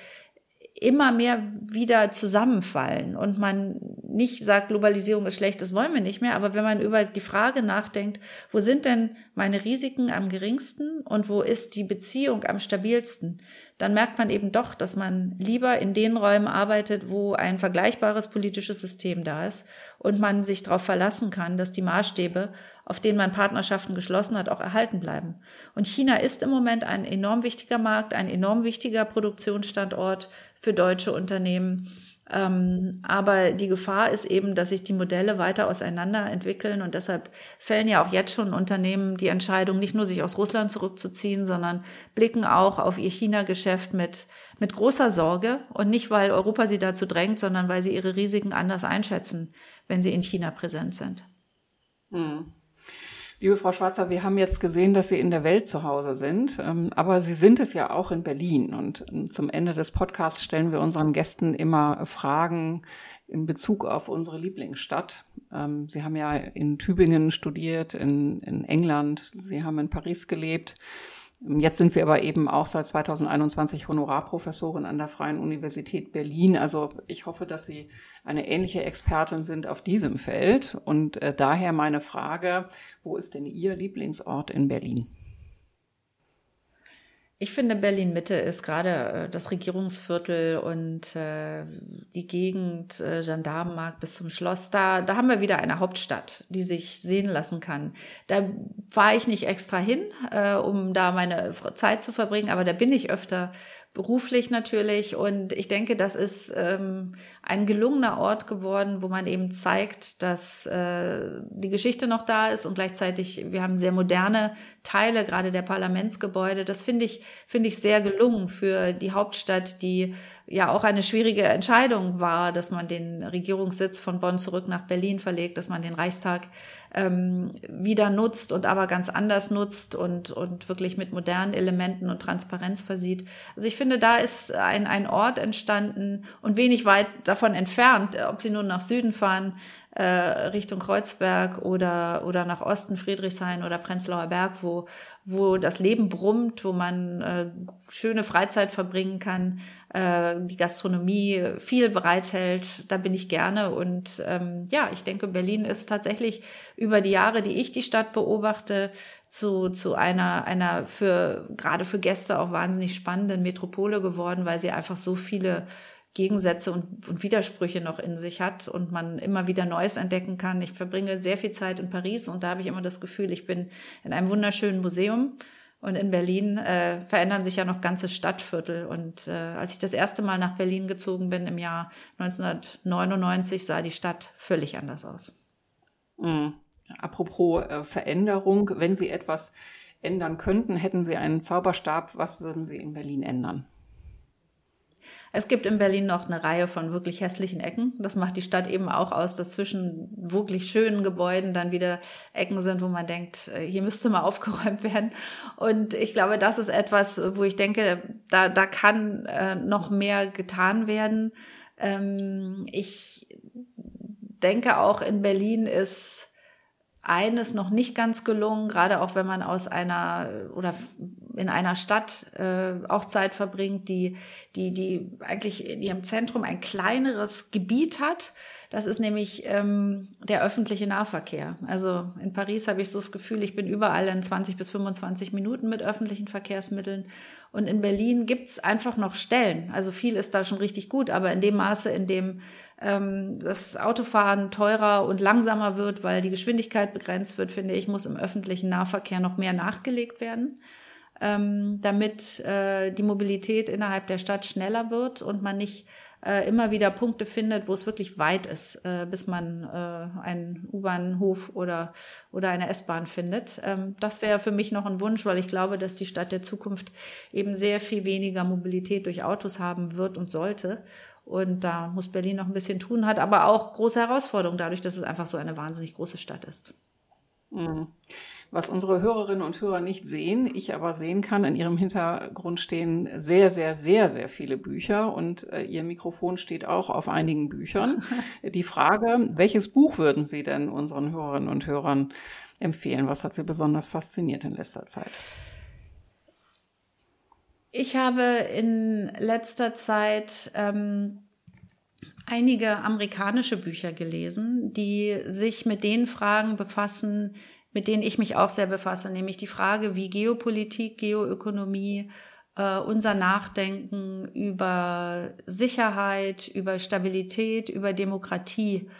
immer mehr wieder zusammenfallen und man nicht sagt, Globalisierung ist schlecht, das wollen wir nicht mehr, aber wenn man über die Frage nachdenkt, wo sind denn meine Risiken am geringsten und wo ist die Beziehung am stabilsten, dann merkt man eben doch, dass man lieber in den Räumen arbeitet, wo ein vergleichbares politisches System da ist und man sich darauf verlassen kann, dass die Maßstäbe, auf denen man Partnerschaften geschlossen hat, auch erhalten bleiben. Und China ist im Moment ein enorm wichtiger Markt, ein enorm wichtiger Produktionsstandort für deutsche Unternehmen. Ähm, aber die Gefahr ist eben, dass sich die Modelle weiter auseinander entwickeln und deshalb fällen ja auch jetzt schon Unternehmen die Entscheidung, nicht nur sich aus Russland zurückzuziehen, sondern blicken auch auf ihr China-Geschäft mit, mit großer Sorge und nicht, weil Europa sie dazu drängt, sondern weil sie ihre Risiken anders einschätzen, wenn sie in China präsent sind. Hm. Liebe Frau Schwarzer, wir haben jetzt gesehen, dass Sie in der Welt zu Hause sind, ähm, aber Sie sind es ja auch in Berlin. Und ähm, zum Ende des Podcasts stellen wir unseren Gästen immer Fragen in Bezug auf unsere Lieblingsstadt. Ähm, Sie haben ja in Tübingen studiert, in, in England, Sie haben in Paris gelebt. Jetzt sind Sie aber eben auch seit 2021 Honorarprofessorin an der Freien Universität Berlin. Also ich hoffe, dass Sie eine ähnliche Expertin sind auf diesem Feld. Und äh, daher meine Frage, wo ist denn Ihr Lieblingsort in Berlin? Ich finde, Berlin-Mitte ist gerade äh, das Regierungsviertel und äh, die Gegend, äh, Gendarmenmarkt bis zum Schloss, da, da haben wir wieder eine Hauptstadt, die sich sehen lassen kann. Da fahre ich nicht extra hin, um da meine Zeit zu verbringen, aber da bin ich öfter beruflich natürlich. Und ich denke, das ist ähm, ein gelungener Ort geworden, wo man eben zeigt, dass äh, die Geschichte noch da ist und gleichzeitig, wir haben sehr moderne Teile, gerade der Parlamentsgebäude. Das finde ich, finde ich sehr gelungen für die Hauptstadt, die ja auch eine schwierige Entscheidung war, dass man den Regierungssitz von Bonn zurück nach Berlin verlegt, dass man den Reichstag ähm, wieder nutzt und aber ganz anders nutzt und, und wirklich mit modernen Elementen und Transparenz versieht. Also ich finde, da ist ein, ein Ort entstanden und wenig weit davon entfernt, ob Sie nun nach Süden fahren, äh, Richtung Kreuzberg oder, oder nach Osten, Friedrichshain oder Prenzlauer Berg, wo, wo das Leben brummt, wo man äh, schöne Freizeit verbringen kann, äh, die Gastronomie viel bereithält. Da bin ich gerne. Und ähm, ja, ich denke, Berlin ist tatsächlich über die Jahre, die ich die Stadt beobachte, zu, zu einer, einer für, gerade für Gäste auch wahnsinnig spannenden Metropole geworden, weil sie einfach so viele Gegensätze und, und, Widersprüche noch in sich hat und man immer wieder Neues entdecken kann. Ich verbringe sehr viel Zeit in Paris und da habe ich immer das Gefühl, ich bin in einem wunderschönen Museum und in Berlin äh, verändern sich ja noch ganze Stadtviertel. Und äh, als ich das erste Mal nach Berlin gezogen bin im Jahr 1999, sah die Stadt völlig anders aus. Mhm. Apropos äh, Veränderung, wenn Sie etwas ändern könnten, hätten Sie einen Zauberstab, was würden Sie in Berlin ändern? Es gibt in Berlin noch eine Reihe von wirklich hässlichen Ecken. Das macht die Stadt eben auch aus, dass zwischen wirklich schönen Gebäuden dann wieder Ecken sind, wo man denkt, äh, hier müsste mal aufgeräumt werden. Und ich glaube, das ist etwas, wo ich denke, da, da kann äh, noch mehr getan werden. Ähm, ich denke auch in Berlin ist eines noch nicht ganz gelungen, gerade auch wenn man aus einer oder in einer Stadt äh, auch Zeit verbringt, die, die, die eigentlich in ihrem Zentrum ein kleineres Gebiet hat. Das ist nämlich ähm, der öffentliche Nahverkehr. Also in Paris habe ich so das Gefühl, ich bin überall in 20 bis 25 Minuten mit öffentlichen Verkehrsmitteln. Und in Berlin gibt's einfach noch Stellen. Also viel ist da schon richtig gut, aber in dem Maße, in dem ähm, das Autofahren teurer und langsamer wird, weil die Geschwindigkeit begrenzt wird, finde ich, muss im öffentlichen Nahverkehr noch mehr nachgelegt werden, ähm, damit äh, die Mobilität innerhalb der Stadt schneller wird und man nicht äh, immer wieder Punkte findet, wo es wirklich weit ist, äh, bis man äh, einen U-Bahnhof oder, oder eine S-Bahn findet. Ähm, das wäre für mich noch ein Wunsch, weil ich glaube, dass die Stadt der Zukunft eben sehr viel weniger Mobilität durch Autos haben wird und sollte. Und da muss Berlin noch ein bisschen tun, hat aber auch große Herausforderungen dadurch, dass es einfach so eine wahnsinnig große Stadt ist. Mhm. Was unsere Hörerinnen und Hörer nicht sehen, ich aber sehen kann, in ihrem Hintergrund stehen sehr, sehr, sehr, sehr viele Bücher und äh, ihr Mikrofon steht auch auf einigen Büchern. Die Frage, welches Buch würden Sie denn unseren Hörerinnen und Hörern empfehlen? Was hat Sie besonders fasziniert in letzter Zeit? Ich habe in letzter Zeit ähm, einige amerikanische Bücher gelesen, die sich mit den Fragen befassen, mit denen ich mich auch sehr befasse, nämlich die Frage, wie Geopolitik, Geoökonomie, äh, unser Nachdenken über Sicherheit, über Stabilität, über Demokratie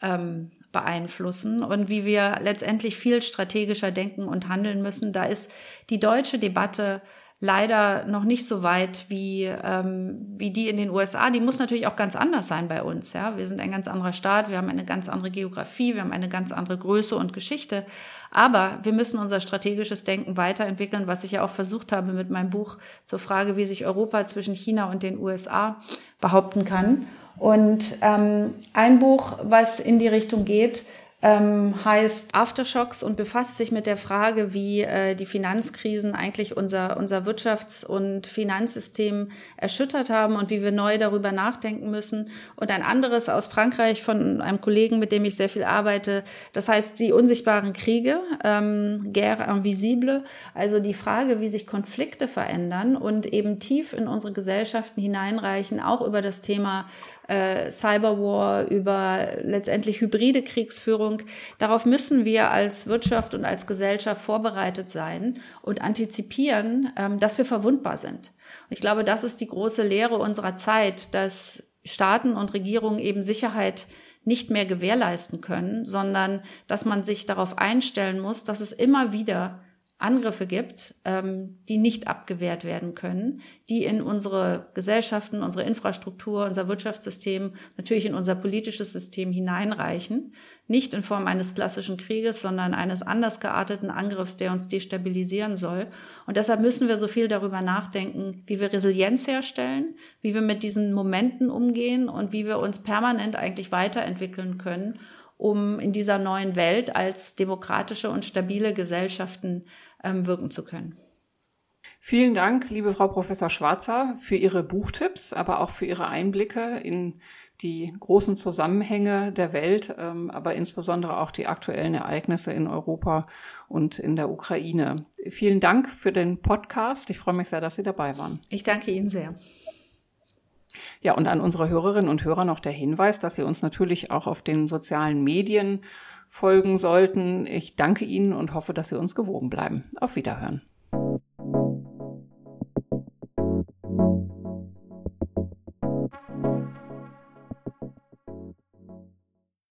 ähm, beeinflussen und wie wir letztendlich viel strategischer denken und handeln müssen. Da ist die deutsche Debatte leider noch nicht so weit wie, ähm, wie die in den USA. Die muss natürlich auch ganz anders sein bei uns. Ja? Wir sind ein ganz anderer Staat, wir haben eine ganz andere Geografie, wir haben eine ganz andere Größe und Geschichte. Aber wir müssen unser strategisches Denken weiterentwickeln, was ich ja auch versucht habe mit meinem Buch zur Frage, wie sich Europa zwischen China und den USA behaupten kann. Und ähm, ein Buch, was in die Richtung geht, ähm, heißt Aftershocks und befasst sich mit der Frage, wie äh, die Finanzkrisen eigentlich unser, unser Wirtschafts- und Finanzsystem erschüttert haben und wie wir neu darüber nachdenken müssen. Und ein anderes aus Frankreich von einem Kollegen, mit dem ich sehr viel arbeite, das heißt die unsichtbaren Kriege, ähm, Guerre invisible, also die Frage, wie sich Konflikte verändern und eben tief in unsere Gesellschaften hineinreichen, auch über das Thema äh, Cyberwar, über letztendlich hybride Kriegsführung. Darauf müssen wir als Wirtschaft und als Gesellschaft vorbereitet sein und antizipieren, ähm, dass wir verwundbar sind. Und ich glaube, das ist die große Lehre unserer Zeit, dass Staaten und Regierungen eben Sicherheit nicht mehr gewährleisten können, sondern dass man sich darauf einstellen muss, dass es immer wieder Angriffe gibt, ähm, die nicht abgewehrt werden können, die in unsere Gesellschaften, unsere Infrastruktur, unser Wirtschaftssystem, natürlich in unser politisches System hineinreichen. Nicht in Form eines klassischen Krieges, sondern eines anders gearteten Angriffs, der uns destabilisieren soll. Und deshalb müssen wir so viel darüber nachdenken, wie wir Resilienz herstellen, wie wir mit diesen Momenten umgehen und wie wir uns permanent eigentlich weiterentwickeln können, um in dieser neuen Welt als demokratische und stabile Gesellschaften ähm, wirken zu können. Vielen Dank, liebe Frau Professor Schwarzer, für Ihre Buchtipps, aber auch für Ihre Einblicke in die großen Zusammenhänge der Welt, ähm, aber insbesondere auch die aktuellen Ereignisse in Europa und in der Ukraine. Vielen Dank für den Podcast. Ich freue mich sehr, dass Sie dabei waren. Ich danke Ihnen sehr. Ja, und an unsere Hörerinnen und Hörer noch der Hinweis, dass Sie uns natürlich auch auf den sozialen Medien folgen sollten. Ich danke Ihnen und hoffe, dass Sie uns gewogen bleiben. Auf Wiederhören.